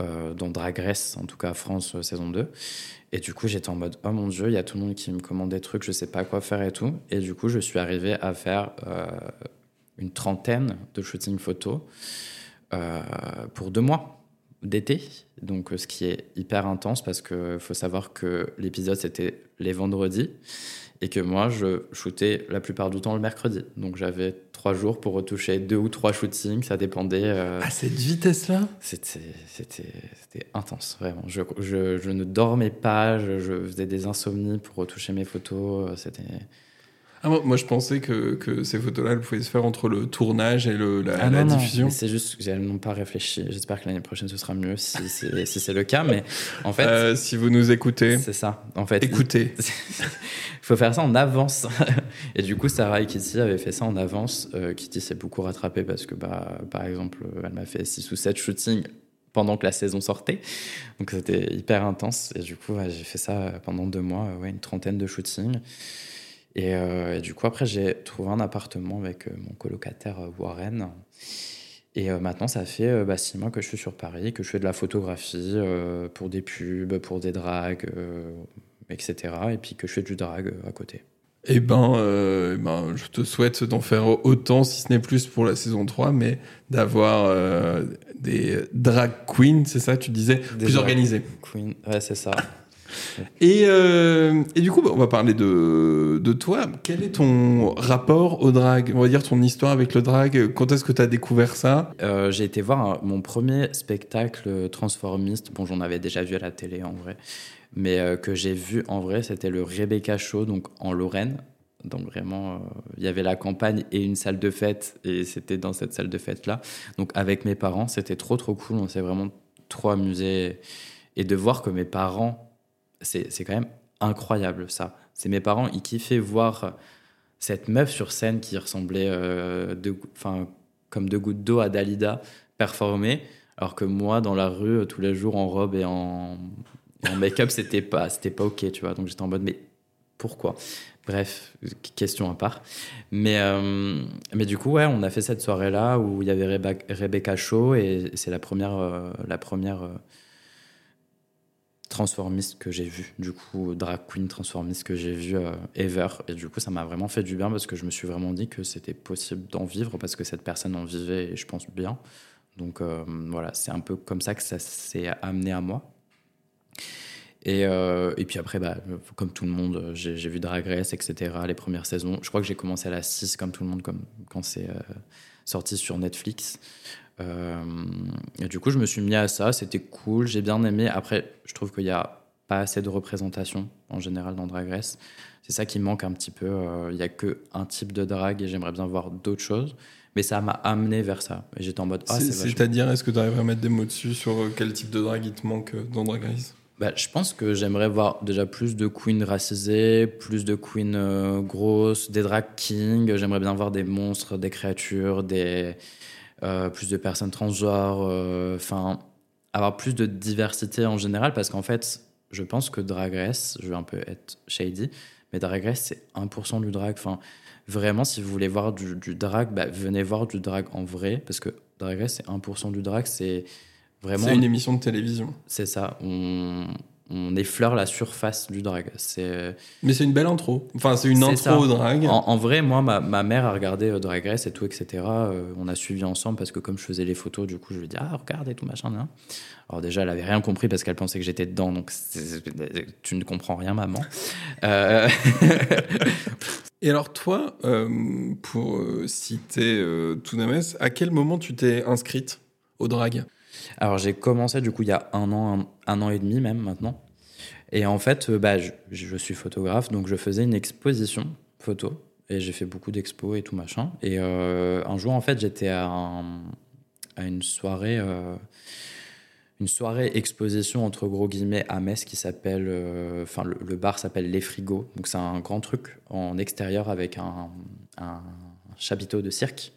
euh, dans Drag Race, en tout cas France euh, saison 2. Et du coup, j'étais en mode, oh mon dieu, il y a tout le monde qui me commande des trucs, je sais pas quoi faire et tout. Et du coup, je suis arrivé à faire euh, une trentaine de shootings photos pour deux mois d'été. Donc, ce qui est hyper intense parce qu'il faut savoir que l'épisode, c'était les vendredis et que moi, je shootais la plupart du temps le mercredi. Donc, j'avais trois jours pour retoucher deux ou trois shootings, ça dépendait. euh, À cette vitesse-là? c'était, c'était, c'était intense, vraiment. Je, je, je ne dormais pas, je, je faisais des insomnies pour retoucher mes photos. euh, C'était... ah, moi, moi, je pensais que, que ces photos-là, elles pouvaient se faire entre le tournage et le, la, Ah la non, non, diffusion. c'est juste que j'ai non pas réfléchi. J'espère que l'année prochaine ce sera mieux si c'est, si c'est le cas. Mais en fait, Euh, si vous nous écoutez, c'est ça. En fait, écoutez. Il faut faire ça en avance. Et du coup, Sarah et Kitty avaient fait ça en avance. Euh, Kitty s'est beaucoup rattrapée parce que, bah, par exemple, elle m'a fait 6 ou 7 shootings pendant que la saison sortait. Donc c'était hyper intense. Et du coup, j'ai fait ça pendant deux mois, ouais, une trentaine de shootings. Et, et, du coup, après, j'ai trouvé un appartement avec mon colocataire Warren. Et maintenant, ça fait bah, six mois que je suis sur Paris, que je fais de la photographie pour des pubs, pour des drags, etc. Et puis que je fais du drag à côté. Eh ben, euh, eh ben, je te souhaite d'en faire autant, si ce n'est plus pour la saison 3, mais d'avoir euh, des drag queens, c'est ça, tu disais, plus organisés. Queen, ouais, c'est ça. Et, euh, et, du coup, bah, on va parler de, toi. Quel est ton rapport au drag? On va dire ton histoire avec le drag. Quand est-ce que tu as découvert ça? J'ai été voir mon premier spectacle transformiste. Bon, j'en avais déjà vu à la télé en vrai mais euh, que j'ai vu en vrai, c'était le Rebecca Show, donc en Lorraine. Donc vraiment, euh, il y avait la campagne et une salle de fête, et c'était dans cette salle de fête-là. Donc avec mes parents, c'était trop trop cool, on s'est vraiment trop amusé. Et de voir que mes parents, c'est quand même incroyable ça. C'est mes parents, ils kiffaient voir cette meuf sur scène qui ressemblait euh, comme deux gouttes d'eau à Dalida performer, alors que moi, dans la rue, tous les jours en robe et en, make-up, c'était pas, pas ok, tu vois. Donc j'étais en mode, mais pourquoi? Bref, question à part. Mais, euh, mais du coup, ouais, on a fait cette soirée-là où il y avait Rebecca Shaw et c'est la première, euh, la première euh, transformiste que j'ai vue. Du coup, drag queen transformiste que j'ai vue ever. Et du coup, ça m'a vraiment fait du bien parce que je me suis vraiment dit que c'était possible d'en vivre parce que cette personne en vivait et je pense bien. Donc voilà, c'est un peu comme ça que ça s'est amené à moi. Et, euh, et, puis après, bah, comme tout le monde, j'ai vu Drag Race, etc. Les premières saisons. Je crois que j'ai commencé à la 6, comme tout le monde, comme, quand c'est euh, sorti sur Netflix. Euh, et du coup, je me suis mis à ça. C'était cool. J'ai bien aimé. Après, je trouve qu'il n'y a pas assez de représentation en général dans Drag Race. C'est ça qui manque un petit peu. Il n'y a qu'un type de drag et j'aimerais bien voir d'autres choses. Mais ça m'a amené vers ça. Et j'étais en mode. Ah, C'est-à-dire, est-ce que tu arriverais à mettre des mots dessus sur quel type de drag il te manque dans Drag Race? Bah, je pense que j'aimerais voir déjà plus de queens racisées, plus de queens euh, grosses, des drag kings. J'aimerais bien voir des monstres, des créatures, des, euh, plus de personnes transgenres. Euh, enfin, avoir plus de diversité en général parce qu'en fait, je pense que Drag Race, je vais un peu être shady, mais Drag Race, c'est 1% du drag. Enfin, vraiment, si vous voulez voir du, du drag, bah, venez voir du drag en vrai parce que Drag Race, c'est 1% du drag. C'est c'est une émission de télévision. C'est ça. On, on effleure la surface du drag. C'est. Mais c'est une belle intro. Enfin, c'est une intro au drag. En, vrai, moi, ma, ma, mère a regardé euh, Drag Race et tout, etc. Euh, on a suivi ensemble parce que comme je faisais les photos, du coup, je lui dis ah regarde et tout machin. Alors déjà, elle avait rien compris parce qu'elle pensait que j'étais dedans. Donc tu ne comprends rien, maman. Euh, et alors toi, pour citer Tounames, à quel moment tu t'es inscrite au drag alors j'ai commencé du coup il y a un an, un, an et demi même maintenant. Et en fait, euh, bah, je, suis photographe, donc je faisais une exposition photo et j'ai fait beaucoup d'expos et tout machin. Et euh, un jour, en fait, j'étais à, à, une soirée, euh, une soirée exposition entre gros guillemets à Metz qui s'appelle, enfin le, bar s'appelle Les Frigos. Donc c'est un grand truc en extérieur avec un, un chapiteau de cirque.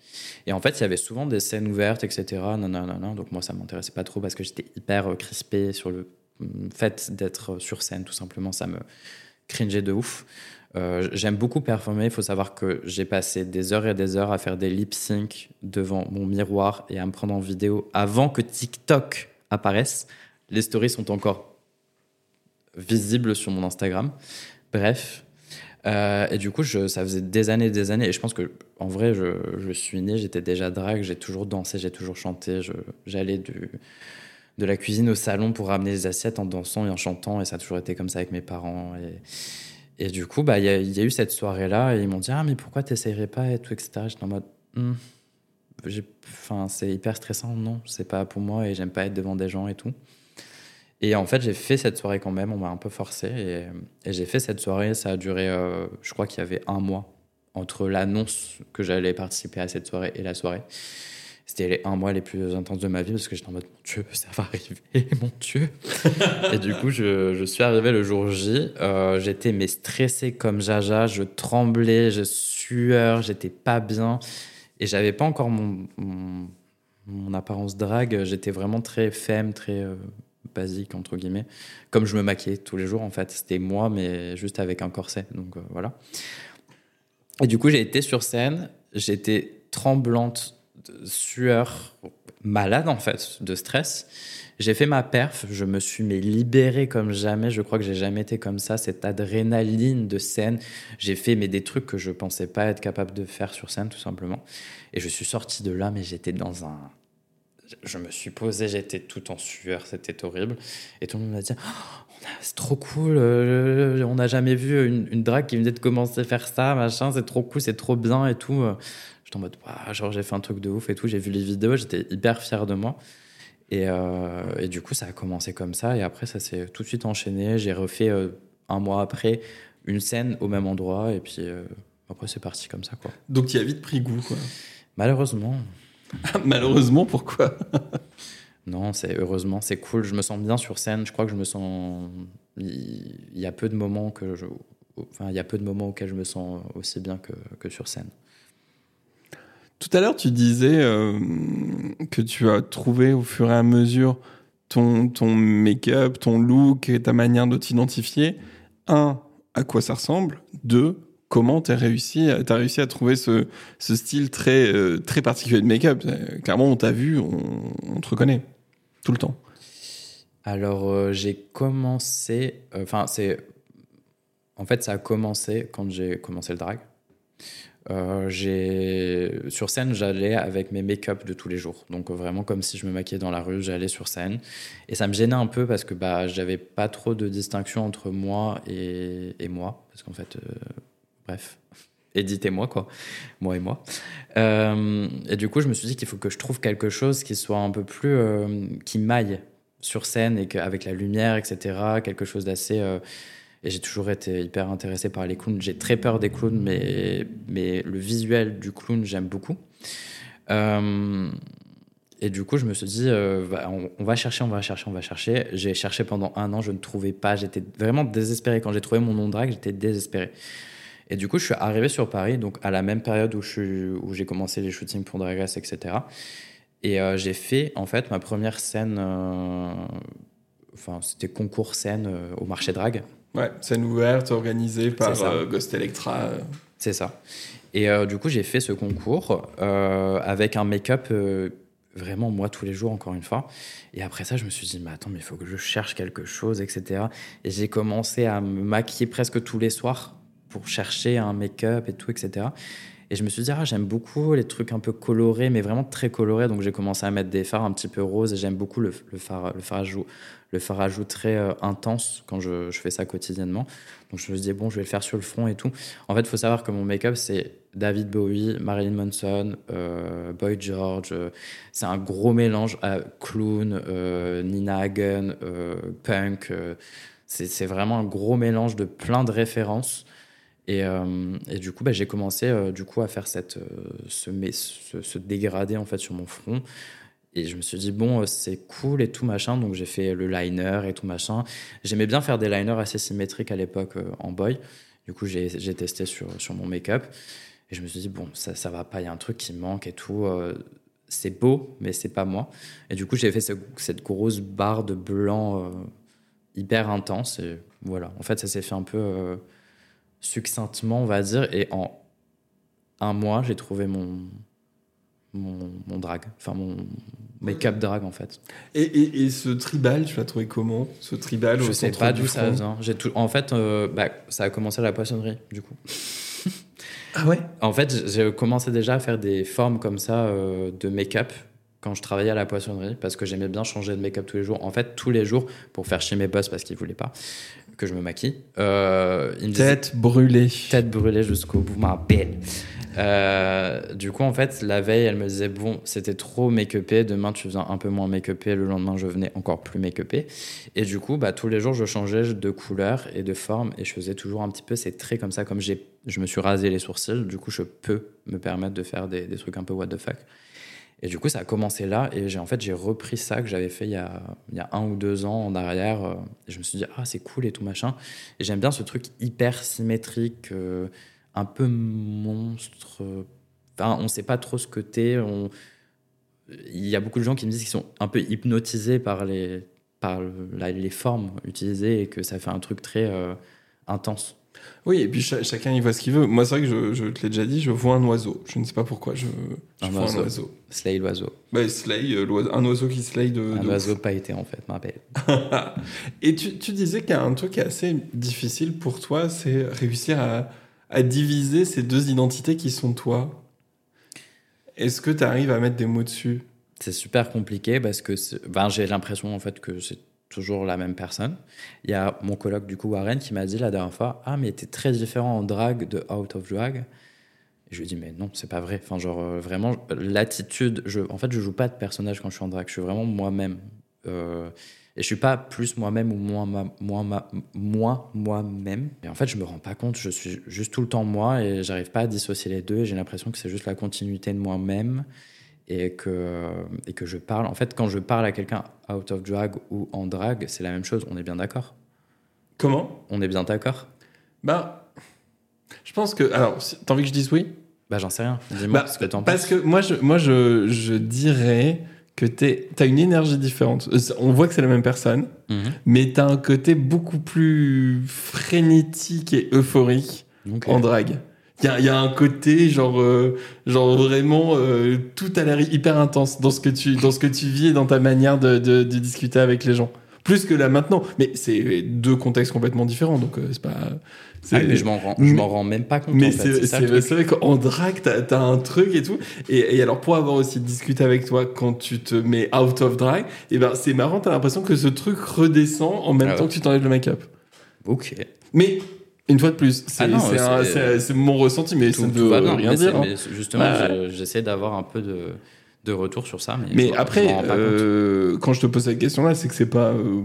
Et en fait, il y avait souvent des scènes ouvertes, etc. Non, non, non, Donc moi, ça m'intéressait pas trop parce que j'étais hyper euh, crispé sur le mm, fait d'être sur scène, tout simplement. Ça me cringeait de ouf. Euh, j'aime beaucoup performer. Il faut savoir que j'ai passé des heures et des heures à faire des lip sync devant mon miroir et à me prendre en vidéo avant que TikTok apparaisse. Les stories sont encore visibles sur mon Instagram. Bref, euh, et du coup, ça faisait des années et des années. Et je pense que, en vrai, je, suis né, j'étais déjà drague, j'ai toujours dansé, j'ai toujours chanté. J'allais de la cuisine au salon pour ramener les assiettes en dansant et en chantant. Et ça a toujours été comme ça avec mes parents. Et, et du coup, bah, il y, y, a eu cette soirée-là. Et ils m'ont dit Ah, mais pourquoi t'essayerais pas et tout, etc. J'étais en mode hmm, c'est hyper stressant. Non, c'est pas pour moi et j'aime pas être devant des gens et tout. Et en fait, j'ai fait cette soirée quand même, on m'a un peu forcé. Et, j'ai fait cette soirée, ça a duré, euh, je crois qu'il y avait un mois entre l'annonce que j'allais participer à cette soirée et la soirée. C'était les un mois les plus intenses de ma vie parce que j'étais en mode, mon Dieu, ça va arriver, mon Dieu. et du coup, je, je, suis arrivé le jour J. Euh, j'étais mais stressé comme jaja, je tremblais, je sueur, j'étais pas bien. Et j'avais pas encore mon mon apparence drague, j'étais vraiment très femme, très euh, basique, entre guillemets. Comme je me maquillais tous les jours, en fait. C'était moi, mais juste avec un corset. Donc euh, voilà. Et du coup, j'ai été sur scène. J'étais tremblante, de sueur, malade, en fait, de stress. J'ai fait ma perf, je me suis mais libéré comme jamais. Je crois que j'ai jamais été comme ça. Cette adrénaline de scène, j'ai fait mais des trucs que je pensais pas être capable de faire sur scène, tout simplement. Et je suis sorti de là, mais j'étais dans un, je me suis posé, j'étais tout en sueur, c'était horrible. Et tout le monde m'a dit, oh, c'est trop cool, euh, on n'a jamais vu une, une drague qui venait de commencer à faire ça, machin, c'est trop cool, c'est trop bien et tout. J'étais en mode, ah, genre j'ai fait un truc de ouf et tout, j'ai vu les vidéos, j'étais hyper fier de moi. Et, euh, et, du coup, ça a commencé comme ça. Et après, ça s'est tout de suite enchaîné. J'ai refait euh, un mois après une scène au même endroit. Et puis euh, après, c'est parti comme ça. Quoi. Donc, tu as vite pris goût. Quoi. Malheureusement. Malheureusement, pourquoi? Non, c'est heureusement, c'est cool. Je me sens bien sur scène. Je crois que je me sens. Il y a peu de moments que je. Enfin, il y a peu de moments auxquels je me sens aussi bien que, que sur scène. Tout à l'heure, tu disais euh, que tu as trouvé au fur et à mesure ton, ton make-up, ton look et ta manière de t'identifier. Un, à quoi ça ressemble? Deux, comment tu as réussi, as réussi à trouver ce, style très, euh, très particulier de make-up? Clairement, on t'a vu, on, te reconnaît tout le temps. Alors, euh, j'ai commencé. Enfin, c'est. En fait, ça a commencé quand j'ai commencé le drag. Euh, j'ai sur scène, j'allais avec mes make-up de tous les jours. Donc vraiment comme si je me maquillais dans la rue, j'allais sur scène. Et ça me gênait un peu parce que bah j'avais pas trop de distinction entre moi et, et moi, parce qu'en fait, euh, bref, éditez-moi quoi, moi et moi. Euh, et du coup, je me suis dit qu'il faut que je trouve quelque chose qui soit un peu plus euh, qui maille sur scène et qu'avec la lumière, etc., quelque chose d'assez et j'ai toujours été hyper intéressé par les clowns. J'ai très peur des clowns, mais, mais le visuel du clown, j'aime beaucoup. Euh, et du coup, je me suis dit, euh, on, va chercher, on va chercher, on va chercher. J'ai cherché pendant un an, je ne trouvais pas. J'étais vraiment désespéré. Quand j'ai trouvé mon nom j'étais désespéré. Et du coup, je suis arrivé sur Paris, donc à la même période où, je où j'ai commencé les shootings pour Drag Race, etc. Et euh, j'ai fait, en fait, ma première scène, euh, enfin, c'était concours scène euh, au marché drag. Ouais, scène ouverte organisée par Ghost Electra. C'est ça. Et du coup, j'ai fait ce concours avec un make-up vraiment moi tous les jours, encore une fois. Et après ça, je me suis dit, mais attends, mais il faut que je cherche quelque chose, etc. Et j'ai commencé à me maquiller presque tous les soirs pour chercher un make-up et tout, etc. Et je me suis dit, ah, j'aime beaucoup les trucs un peu colorés, mais vraiment très colorés. Donc j'ai commencé à mettre des fards un petit peu roses et j'aime beaucoup le, le, phare, le phare à le fard très euh, intense quand je, je, fais ça quotidiennement. Donc je me dis, bon, je vais le faire sur le front et tout. En fait, il faut savoir que mon make-up, c'est David Bowie, Marilyn Manson, euh, Boy George. Euh, c'est un gros mélange à clown, Nina Hagen, punk. c'est vraiment un gros mélange de plein de références. Et, et, du coup, bah, j'ai commencé du coup à faire cette, ce, ce, ce, dégradé en fait sur mon front. Et je me suis dit, bon, c'est cool et tout machin. Donc j'ai fait le liner et tout machin. J'aimais bien faire des liners assez symétriques à l'époque euh, en boy. Du coup, j'ai testé sur, sur mon make-up. Et je me suis dit, bon, ça, ça va pas, il y a un truc qui manque et tout. Euh, c'est beau, mais c'est pas moi. Et du coup, j'ai fait ce, cette grosse barre de blanc euh, hyper intense. Et voilà, en fait, ça s'est fait un peu euh, succinctement, on va dire. Et en un mois, j'ai trouvé mon, mon, mon drag, enfin mon make-up drag en fait. Et, et, et, ce tribal, tu l'as trouvé comment? Ce tribal Je sais pas d'où ça vient. J'ai tout... En fait, euh, bah, ça a commencé à la poissonnerie du coup. ah ouais? En fait, j'ai commencé déjà à faire des formes comme ça euh, de make-up quand je travaillais à la poissonnerie parce que j'aimais bien changer de make-up tous les jours. En fait, tous les jours pour faire chez mes boss parce qu'ils voulaient pas que je me maquille. Euh, me tête brûlée. Tête brûlée jusqu'au bout, ma belle. Euh, du coup, en fait, la veille, elle me disait Bon, c'était trop make-upé, demain tu viens un peu moins make-upé, le lendemain je venais encore plus make-upé. Et du coup, bah, tous les jours, je changeais de couleur et de forme et je faisais toujours un petit peu ces traits comme ça. Comme j'ai, je me suis rasé les sourcils, du coup, je peux me permettre de faire des, des trucs un peu what the fuck. Et du coup, ça a commencé là. Et j'ai en fait, j'ai repris ça que j'avais fait il y, a, il y a un ou deux ans en arrière. Et je me suis dit, ah, c'est cool et tout machin. Et j'aime bien ce truc hyper symétrique. Euh, un peu monstre. Enfin, on sait pas trop ce que t'es. Il y a beaucoup de gens qui me disent qu'ils sont un peu hypnotisés par les, par les formes utilisées et que ça fait un truc très euh, intense. Oui, et puis chacun y voit ce qu'il veut. Moi, c'est vrai que je, je te l'ai déjà dit, je vois un oiseau. Je ne sais pas pourquoi. Je, un, vois oiseau. un oiseau. Slay l'oiseau. Bah, slay, euh, un oiseau qui slay de. Un oiseau pas été en fait, ma belle. et tu, tu disais qu'il y a un truc qui est assez difficile pour toi, c'est réussir à, à diviser ces deux identités qui sont toi. Est-ce que tu arrives à mettre des mots dessus? C'est super compliqué parce que ben, j'ai l'impression en fait que c'est toujours la même personne. Il y a mon colloque du coup Warren qui m'a dit la dernière fois ah mais t'es très différent en drag de out of drag. Et je lui ai dit mais non c'est pas vrai. Enfin genre euh, vraiment l'attitude. Je en fait je joue pas de personnage quand je suis en drag. Je suis vraiment moi-même. Euh, et je suis pas plus moi-même ou moins moi, moi, moi-même. Et en fait, je me rends pas compte. Je suis juste tout le temps moi et j'arrive pas à dissocier les deux. Et j'ai l'impression que c'est juste la continuité de moi-même et que, et que je parle. En fait, quand je parle à quelqu'un out of drag ou en drag, c'est la même chose. On est bien d'accord. Comment? On est bien d'accord? Bah, je pense que. Alors, t'as envie que je dise oui? Bah, j'en sais rien. Dis-moi bah, ce que t'en penses. Parce que moi, je, moi, je, je dirais que tu as une énergie différente. Euh, on voit que c'est la même personne, mhm. mais tu as un côté beaucoup plus frénétique et euphorique en drague. Il y a, un côté genre, euh, genre vraiment euh, tout a l'air hyper intense dans ce que tu dans ce que tu vis et dans ta manière de, de, discuter avec les gens. Plus que là maintenant, mais c'est deux contextes complètement différents, donc c'est pas ah, mais je m'en rends, je m'en rends même pas compte. Mais c'est vrai qu'en drague, t'as as un truc et tout. Et, alors, pour avoir aussi discuté avec toi quand tu te mets out of drag, et eh ben c'est marrant, t'as l'impression que ce truc redescend en même ah temps que tu t'enlèves le make-up. Ok. Mais une fois de plus, c'est ah mon ressenti, mais ça ne veut rien dire. Hein. justement, j'essaie d'avoir un peu de, de, retour sur ça. Mais, mais après, euh, quand je te pose cette question-là, c'est que c'est pas. Euh,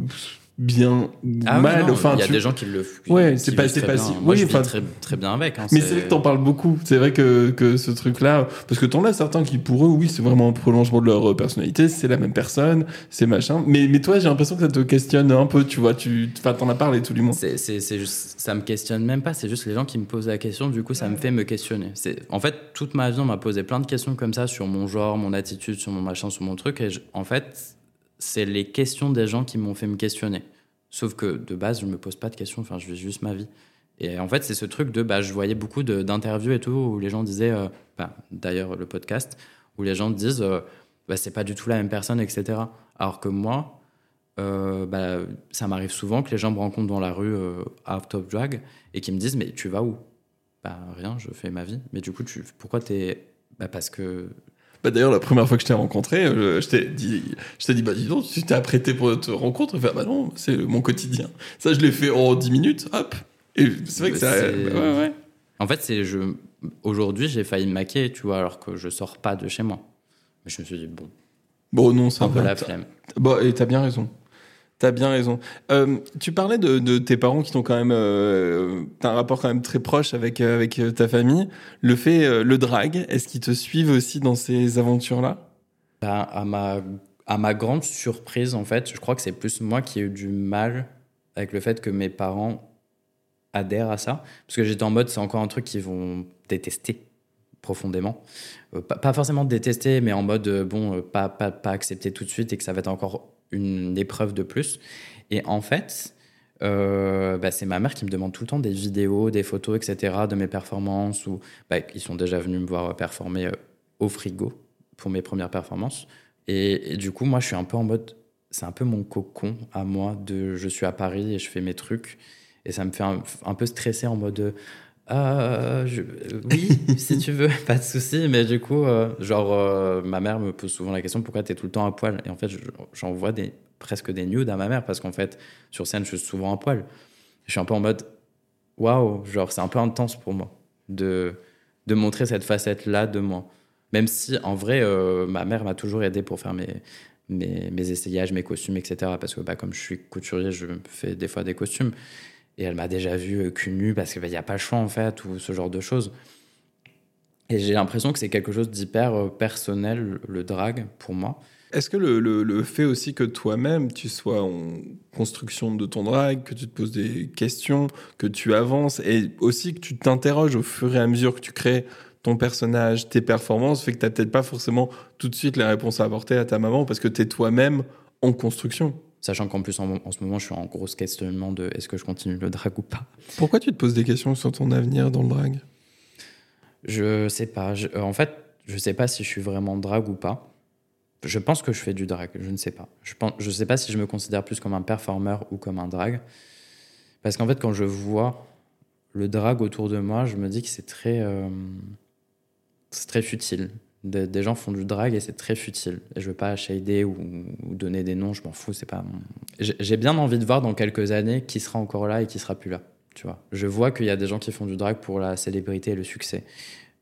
bien ah mal. enfin, il y a des gens qui le. Ouais, c'est pas, c'est pas si. Moi, oui, je très, très bien avec. Hein, mais c'est vrai que t'en parles beaucoup. C'est vrai que, que ce truc-là, parce que t'en as certains qui pour eux, oui, c'est vraiment un prolongement de leur personnalité, c'est la même personne, c'est machin. Mais, mais toi, j'ai l'impression que ça te questionne un peu, tu vois. Tu, enfin, t'en as parlé tout du monde. C'est, c'est, c'est juste, ça me questionne même pas. C'est juste les gens qui me posent la question. Du coup, ça me fait me questionner. C'est, en fait, toute ma vie, on m'a posé plein de questions comme ça sur mon genre, mon attitude, sur mon machin, sur mon truc. Et en fait, c'est les questions des gens qui m'ont fait me questionner. Sauf que de base, je me pose pas de questions, enfin, je vis juste ma vie. Et en fait, c'est ce truc de, bah, je voyais beaucoup d'interviews et tout, où les gens disaient, euh, bah, d'ailleurs le podcast, où les gens disent, euh, bah, c'est pas du tout la même personne, etc. Alors que moi, euh, bah, ça m'arrive souvent que les gens me rencontrent dans la rue out of drag et qui me disent, mais tu vas où? Bah rien, je fais ma vie. Mais du coup, tu, pourquoi t'es... Bah, parce que bah, D'ailleurs, la première fois que je t'ai rencontré, euh, je, t'ai dit, je t'ai dit, bah dis donc, tu t'es apprêté pour notre rencontre. Enfin, bah non, c'est mon quotidien. Ça, je l'ai fait en 10 minutes, hop. Et c'est vrai que ça. Ouais, ouais. En fait, c'est je. Aujourd'hui, j'ai failli me maquiller, tu vois, alors que je sors pas de chez moi. Mais je me suis dit, bon. Bon, non, c'est un peu la flemme. Bon, et t'as bien raison. T'as bien raison. Euh, tu parlais de, tes parents qui t'ont quand même, euh, t'as un rapport quand même très proche avec euh, avec ta famille. Le fait, le drag, est-ce qu'ils te suivent aussi dans ces aventures-là? Ben, à ma à ma grande surprise, en fait, je crois que c'est plus moi qui ai eu du mal avec le fait que mes parents adhèrent à ça, parce que j'étais en mode c'est encore un truc qu'ils vont détester profondément. pas, pas, forcément détester, mais en mode bon, pas, pas, pas accepter tout de suite et que ça va être encore une épreuve de plus. Et en fait, euh, bah, c'est ma mère qui me demande tout le temps des vidéos, des photos, etc. de mes performances. Ou bah, ils sont déjà venus me voir performer euh, au frigo pour mes premières performances. Et, du coup, moi, je suis un peu en mode, c'est un peu mon cocon à moi de, je suis à Paris et je fais mes trucs. Et ça me fait un, peu stresser en mode, euh, oui, si tu veux, pas de souci. Mais du coup, euh, genre, euh, ma mère me pose souvent la question pourquoi tu es tout le temps à poil? Et en fait, j'envoie des, presque des nudes à ma mère parce qu'en fait, sur scène, je suis souvent à poil. Je suis un peu en mode waouh, genre, c'est un peu intense pour moi de, de montrer cette facette-là de moi. Même si, en vrai, ma mère m'a toujours aidé pour faire mes, mes, mes, essayages, mes costumes, etc. Parce que, bah, comme je suis couturier, je fais des fois des costumes. Et elle m'a déjà vu euh, cul nu parce qu'il n'y a pas le choix en fait, ou ce genre de choses. Et j'ai l'impression que c'est quelque chose d'hyper euh, personnel, le drag, pour moi. Est-ce que le, le, fait aussi que toi-même, tu sois en construction de ton drag, que tu te poses des questions, que tu avances, et aussi que tu t'interroges au fur et à mesure que tu crées ton personnage, tes performances, fait que tu n'as peut-être pas forcément tout de suite les réponses à apporter à ta maman parce que tu es toi-même en construction. Sachant qu'en plus, en, ce moment, je suis en gros questionnement de est-ce que je continue le drag ou pas. Pourquoi tu te poses des questions sur ton avenir dans le drag? Je sais pas. Euh, en fait, je sais pas si je suis vraiment drag ou pas. Je pense que je fais du drag, je ne sais pas. Je ne je sais pas si je me considère plus comme un performeur ou comme un drag. Parce qu'en fait, quand je vois le drag autour de moi, je me dis que c'est très, euh, c'est très futile. Des, gens font du drag et c'est très futile. Et je veux pas shader ou, donner des noms, je m'en fous. C'est pas. J'ai bien envie de voir dans quelques années qui sera encore là et qui sera plus là. Tu vois. Je vois qu'il y a des gens qui font du drag pour la célébrité et le succès.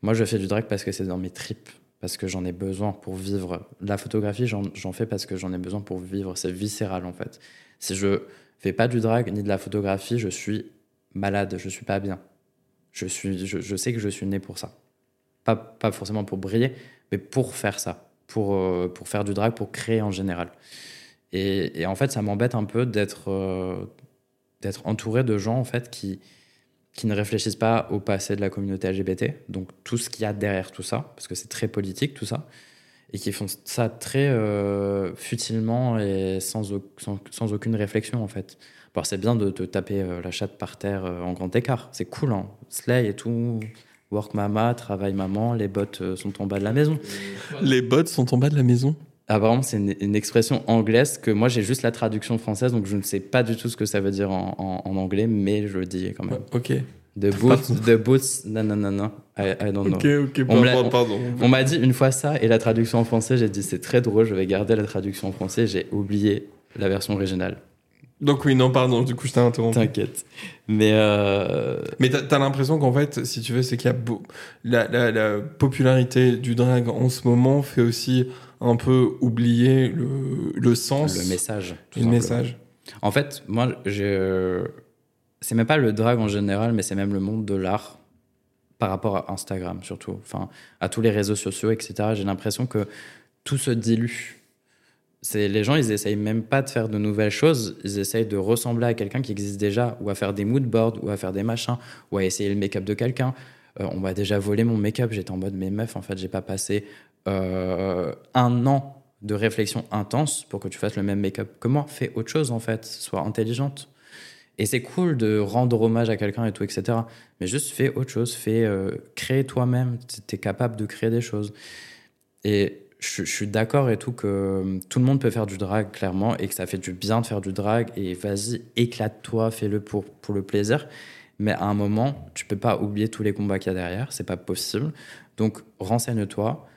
Moi, je fais du drag parce que c'est dans mes tripes, parce que j'en ai besoin pour vivre. La photographie, j'en fais parce que j'en ai besoin pour vivre. C'est viscéral en fait. Si je fais pas du drag ni de la photographie, je suis malade, je suis pas bien. Je, suis, je, sais que je suis né pour ça. Pas, pas forcément pour briller, mais pour faire ça, pour, euh, pour faire du drag, pour créer en général. Et, en fait, ça m'embête un peu d'être euh, entouré de gens en fait qui, qui ne réfléchissent pas au passé de la communauté LGBT, donc tout ce qu'il y a derrière tout ça, parce que c'est très politique tout ça, et qui font ça très euh, futilement et sans, sans, aucune réflexion en fait. Alors c'est bien de te taper euh, la chatte par terre en grand écart, c'est cool, hein. Slay et tout, work mama, travail maman, les bottes sont en bas de la maison. Les bottes sont en bas de la maison? Apparemment, c'est une, expression anglaise que moi j'ai juste la traduction française, donc je ne sais pas du tout ce que ça veut dire en, en, anglais, mais je le dis quand même. Ok. The boots, the boots, non, non, non, non, I, I don't know. Ok, ok, on pardon. On, m'a dit une fois ça, et la traduction en français, j'ai dit c'est très drôle, je vais garder la traduction en français, j'ai oublié la version originale. Donc oui, non, pardon, du coup je t'ai interrompu. T'inquiète. Mais... Euh... Mais t'as as, l'impression qu'en fait, si tu veux, c'est qu'il y a... Beau... La, la, la popularité du drag en ce moment fait aussi un peu oublier le, le sens. Le message. Le message. En fait, moi, je. C'est même pas le drag en général, mais c'est même le monde de l'art par rapport à Instagram surtout. Enfin, à tous les réseaux sociaux, etc. J'ai l'impression que tout se dilue. Les gens, ils essayent même pas de faire de nouvelles choses. Ils essayent de ressembler à quelqu'un qui existe déjà, ou à faire des mood boards, ou à faire des machins, ou à essayer le make-up de quelqu'un. Euh, on m'a déjà volé mon make-up. J'étais en mode, mais meuf, en fait, j'ai pas passé euh, un an de réflexion intense pour que tu fasses le même make-up moi. Fais autre chose en fait, sois intelligente. Et c'est cool de rendre hommage à quelqu'un et tout, etc. Mais juste fais autre chose, fais euh, créer toi-même. Tu es capable de créer des choses. Et je, suis d'accord et tout que tout le monde peut faire du drag, clairement, et que ça fait du bien de faire du drag. Et vas-y, éclate-toi, fais-le pour, pour le plaisir. Mais à un moment, tu peux pas oublier tous les combats qu'il y a derrière, c'est pas possible. Donc renseigne-toi,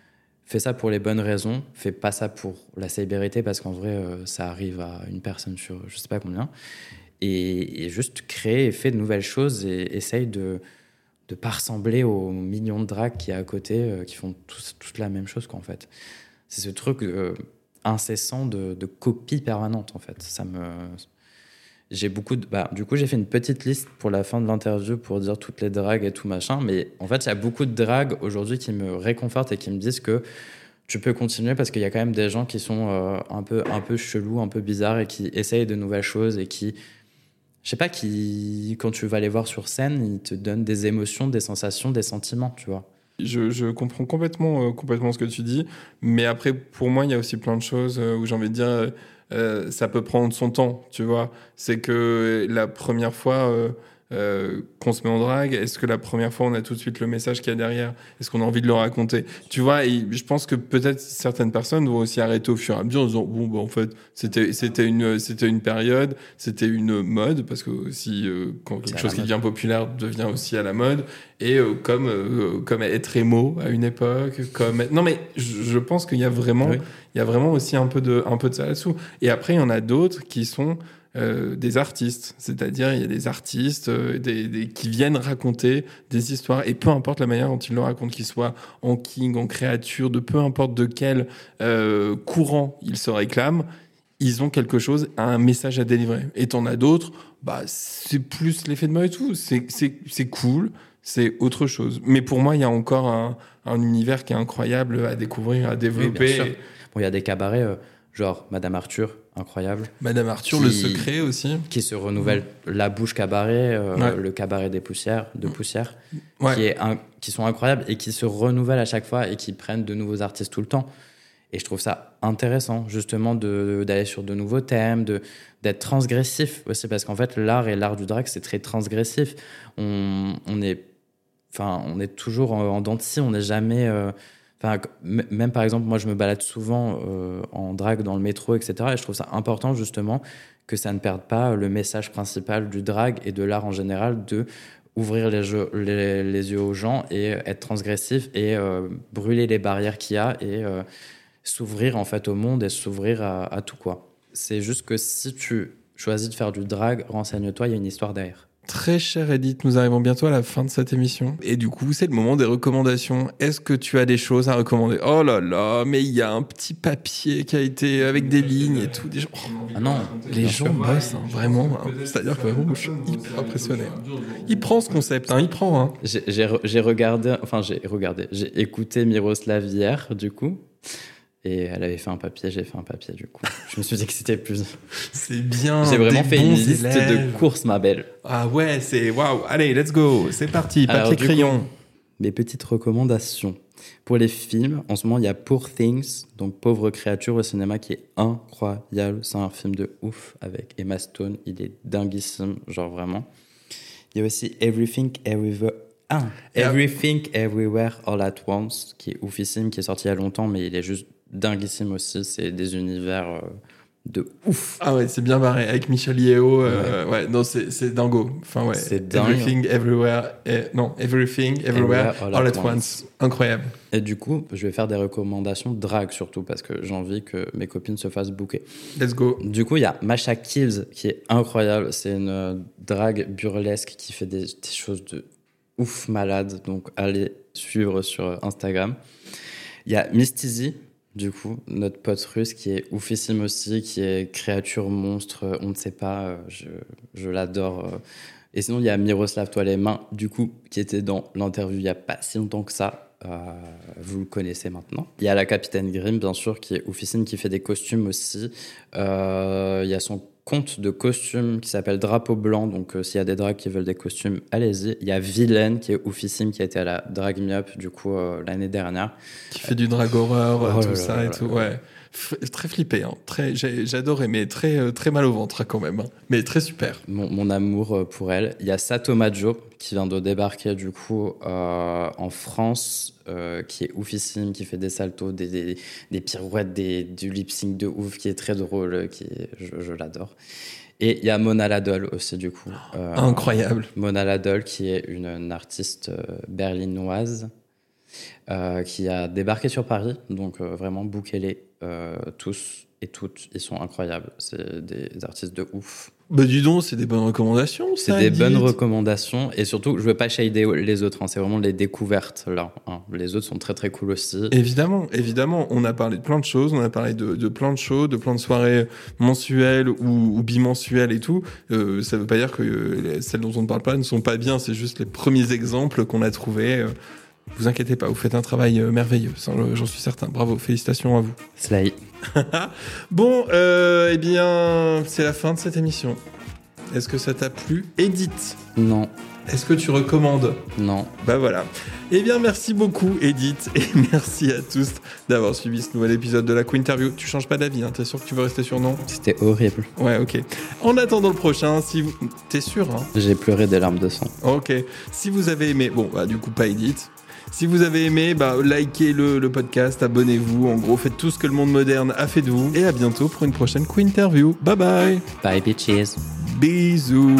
fais ça pour les bonnes raisons, fais pas ça pour la célébrité parce qu'en vrai, euh, ça arrive à une personne sur je sais pas combien. Et, juste crée et fais de nouvelles choses et essaye de ne pas ressembler aux millions de drags qui y a à côté euh, qui font tous, toute la même chose qu'en fait. C'est ce truc euh, incessant de, de, copie permanente en fait. Ça me j'ai beaucoup de... bah, du coup j'ai fait une petite liste pour la fin de l'interview pour dire toutes les dragues et tout machin mais en fait il y a beaucoup de dragues aujourd'hui qui me réconfortent et qui me disent que tu peux continuer parce qu'il y a quand même des gens qui sont euh, un peu un peu chelous un peu bizarres et qui essayent de nouvelles choses et qui je sais pas qui quand tu vas les voir sur scène ils te donnent des émotions des sensations des sentiments tu vois je, comprends complètement, euh, complètement ce que tu dis, mais après, pour moi, il y a aussi plein de choses euh, où j'ai envie de dire, euh, ça peut prendre son temps, tu vois. C'est que la première fois euh, euh, qu'on se met en drague, est-ce que la première fois on a tout de suite le message qu'il y a derrière? Est-ce qu'on a envie de le raconter? Tu vois, et je pense que peut-être certaines personnes vont aussi arrêter au fur et à mesure en disant bon, bah, en fait, c'était c'était une c'était une période, c'était une mode parce que aussi quand quelque chose qui devient populaire devient aussi à la mode. Et comme comme être émo à une époque, comme non mais je, pense qu'il y a vraiment il y a vraiment aussi un peu de, un peu de ça là-dessous. Et après, il y en a d'autres qui sont euh, des artistes, c'est-à-dire il y a des artistes euh, des, qui viennent raconter des histoires, et peu importe la manière dont ils le racontent, qu'ils soient en king, en créature, de peu importe de quel euh, courant ils se réclament, ils ont quelque chose, un message à délivrer. Et t'en as d'autres, bah, c'est plus l'effet de mode et tout, c'est cool, c'est autre chose. Mais pour moi, il y a encore un, un, univers qui est incroyable à découvrir, à développer. il y a des cabarets, genre Madame Arthur, incroyable. Madame Arthur, le secret aussi. Qui se renouvelle. La bouche cabaret, euh, le cabaret des poussières, de poussière, qui, est un, qui sont incroyables et qui se renouvellent à chaque fois et qui prennent de nouveaux artistes tout le temps. Et je trouve ça intéressant, justement, d'aller sur de nouveaux thèmes, d'être transgressif aussi, parce qu'en fait, l'art et l'art du drag, c'est très transgressif. On, on, est, enfin, on est toujours en, en dents on n'est jamais. Euh, même par exemple, moi, je me balade souvent euh, en drag dans le métro, etc. Et je trouve ça important, justement, que ça ne perde pas le message principal du drag et de l'art en général de ouvrir les, les, yeux aux gens et être transgressif et euh, brûler les barrières qu'il y a et s'ouvrir en fait au monde et s'ouvrir à, à, tout quoi. C'est juste que si tu choisis de faire du drag, renseigne-toi, il y a une histoire derrière. Très cher Edith, nous arrivons bientôt à la fin de cette émission. Et du coup, c'est le moment des recommandations. Est-ce que tu as des choses à recommander? Oh là là, mais il y a un petit papier qui a été avec des lignes et tout. Des gens... ah non, les gens bossent, hein, vraiment. Hein. C'est-à-dire que vraiment, je suis hyper impressionné. Il prend ce concept, hein, il prend. Hein. J'ai regardé, enfin j'ai regardé, j'ai écouté Miroslav hier, du coup. Et elle avait fait un papier, j'ai fait un papier du coup. Je me suis dit que c'était plus. C'est bien. J'ai vraiment fait une liste de courses, ma belle. Ah ouais, c'est waouh. Allez, let's go. C'est parti. Papier Alors, crayon. Coup, mes petites recommandations pour les films. En ce moment, il y a Poor Things, donc Pauvre créature au cinéma, qui est incroyable. C'est un film de ouf avec Emma Stone. Il est dinguissime, genre vraiment. Il y a aussi Everything Everywhere ah, Everything Everywhere All at Once, qui est oufissime, qui est sorti il y a longtemps, mais il est juste dinguissime aussi. C'est des univers euh, de ouf. Ah ouais, c'est bien barré. Avec Michel Yeo, euh, ouais. non, c'est dingo. Enfin, ouais. C'est Everything, Everywhere, non, Everything, Everywhere, All, at, once. Incroyable. Et du coup, je vais faire des recommandations drag surtout parce que j'ai envie que mes copines se fassent bouquer. Let's go. Du coup, il y a Masha Kills qui est incroyable. C'est une euh, drag burlesque qui fait des, des choses de ouf malade. Donc, allez suivre sur Instagram. Il y a Mistizy du coup, notre pote russe qui est oufissime aussi, qui est créature monstre, on ne sait pas, euh, je, je l'adore. Euh. Et sinon, il y a Miroslav Toi les mains, du coup, qui était dans l'interview il n'y a pas si longtemps que ça. Euh, vous le connaissez maintenant. Il y a la capitaine Grimm, bien sûr, qui est oufissime, qui fait des costumes aussi. Euh, il y a son compte de costumes qui s'appelle Drapeau Blanc. Donc, euh, s'il y a des drags qui veulent des costumes, allez-y. Il y a Vilaine qui est oufissime, qui a été à la Drag Me Up, du coup, euh, l'année dernière. Qui fait du drag horreur, oh tout ça et tout. Ouais très flippé, hein. très, j'adorais, mais très, euh, très mal au ventre quand même, hein. mais très super. Mon, amour euh, pour elle. Il y a Sato Majo qui vient de débarquer du coup euh, en France, qui est oufissime, qui fait des saltos, des, des, pirouettes, des, du lip sync de ouf, qui est très drôle, qui je, l'adore. Et il y a Mona Ladol aussi du coup. Incroyable. Mona Ladol qui est une, une artiste berlinoise. qui a débarqué sur Paris, donc vraiment bouquez-les euh, tous et toutes, ils sont incroyables. C'est des artistes de ouf. Bah dis donc, c'est des bonnes recommandations. C'est des bonnes recommandations et surtout, je veux pas shader les autres. Hein, c'est vraiment les découvertes là. Hein. Les autres sont très très cool aussi. Évidemment, évidemment, on a parlé de plein de choses. On a parlé de, de plein de shows, de plein de soirées mensuelles ou, ou bimensuelles et tout. Euh, ça veut pas dire que euh, celles dont on ne parle pas ne sont pas bien. C'est juste les premiers exemples qu'on a trouvés. Euh, vous inquiétez pas, vous faites un travail euh, merveilleux, j'en suis certain. Bravo, félicitations à vous. Slay. bon, euh, eh bien, c'est la fin de cette émission. Est-ce que ça t'a plu Edith? Non. Est-ce que tu recommandes? Non. Bah voilà. Eh bien, merci beaucoup, Edith, et merci à tous d'avoir suivi ce nouvel épisode de la Queen Interview. Tu changes pas d'avis, hein T'es sûr que tu veux rester sur non C'était horrible. Ouais, ok. En attendant le prochain, si vous. T'es sûr, hein? J'ai pleuré des larmes de sang. Ok. Si vous avez aimé. Bon, bah, du coup, pas Edith. Si vous avez aimé, bah, likez le, le podcast, abonnez-vous. En gros, faites tout ce que le monde moderne a fait de vous. Et à bientôt pour une prochaine Queen Interview. Bye bye. Bye bitches. Bisous.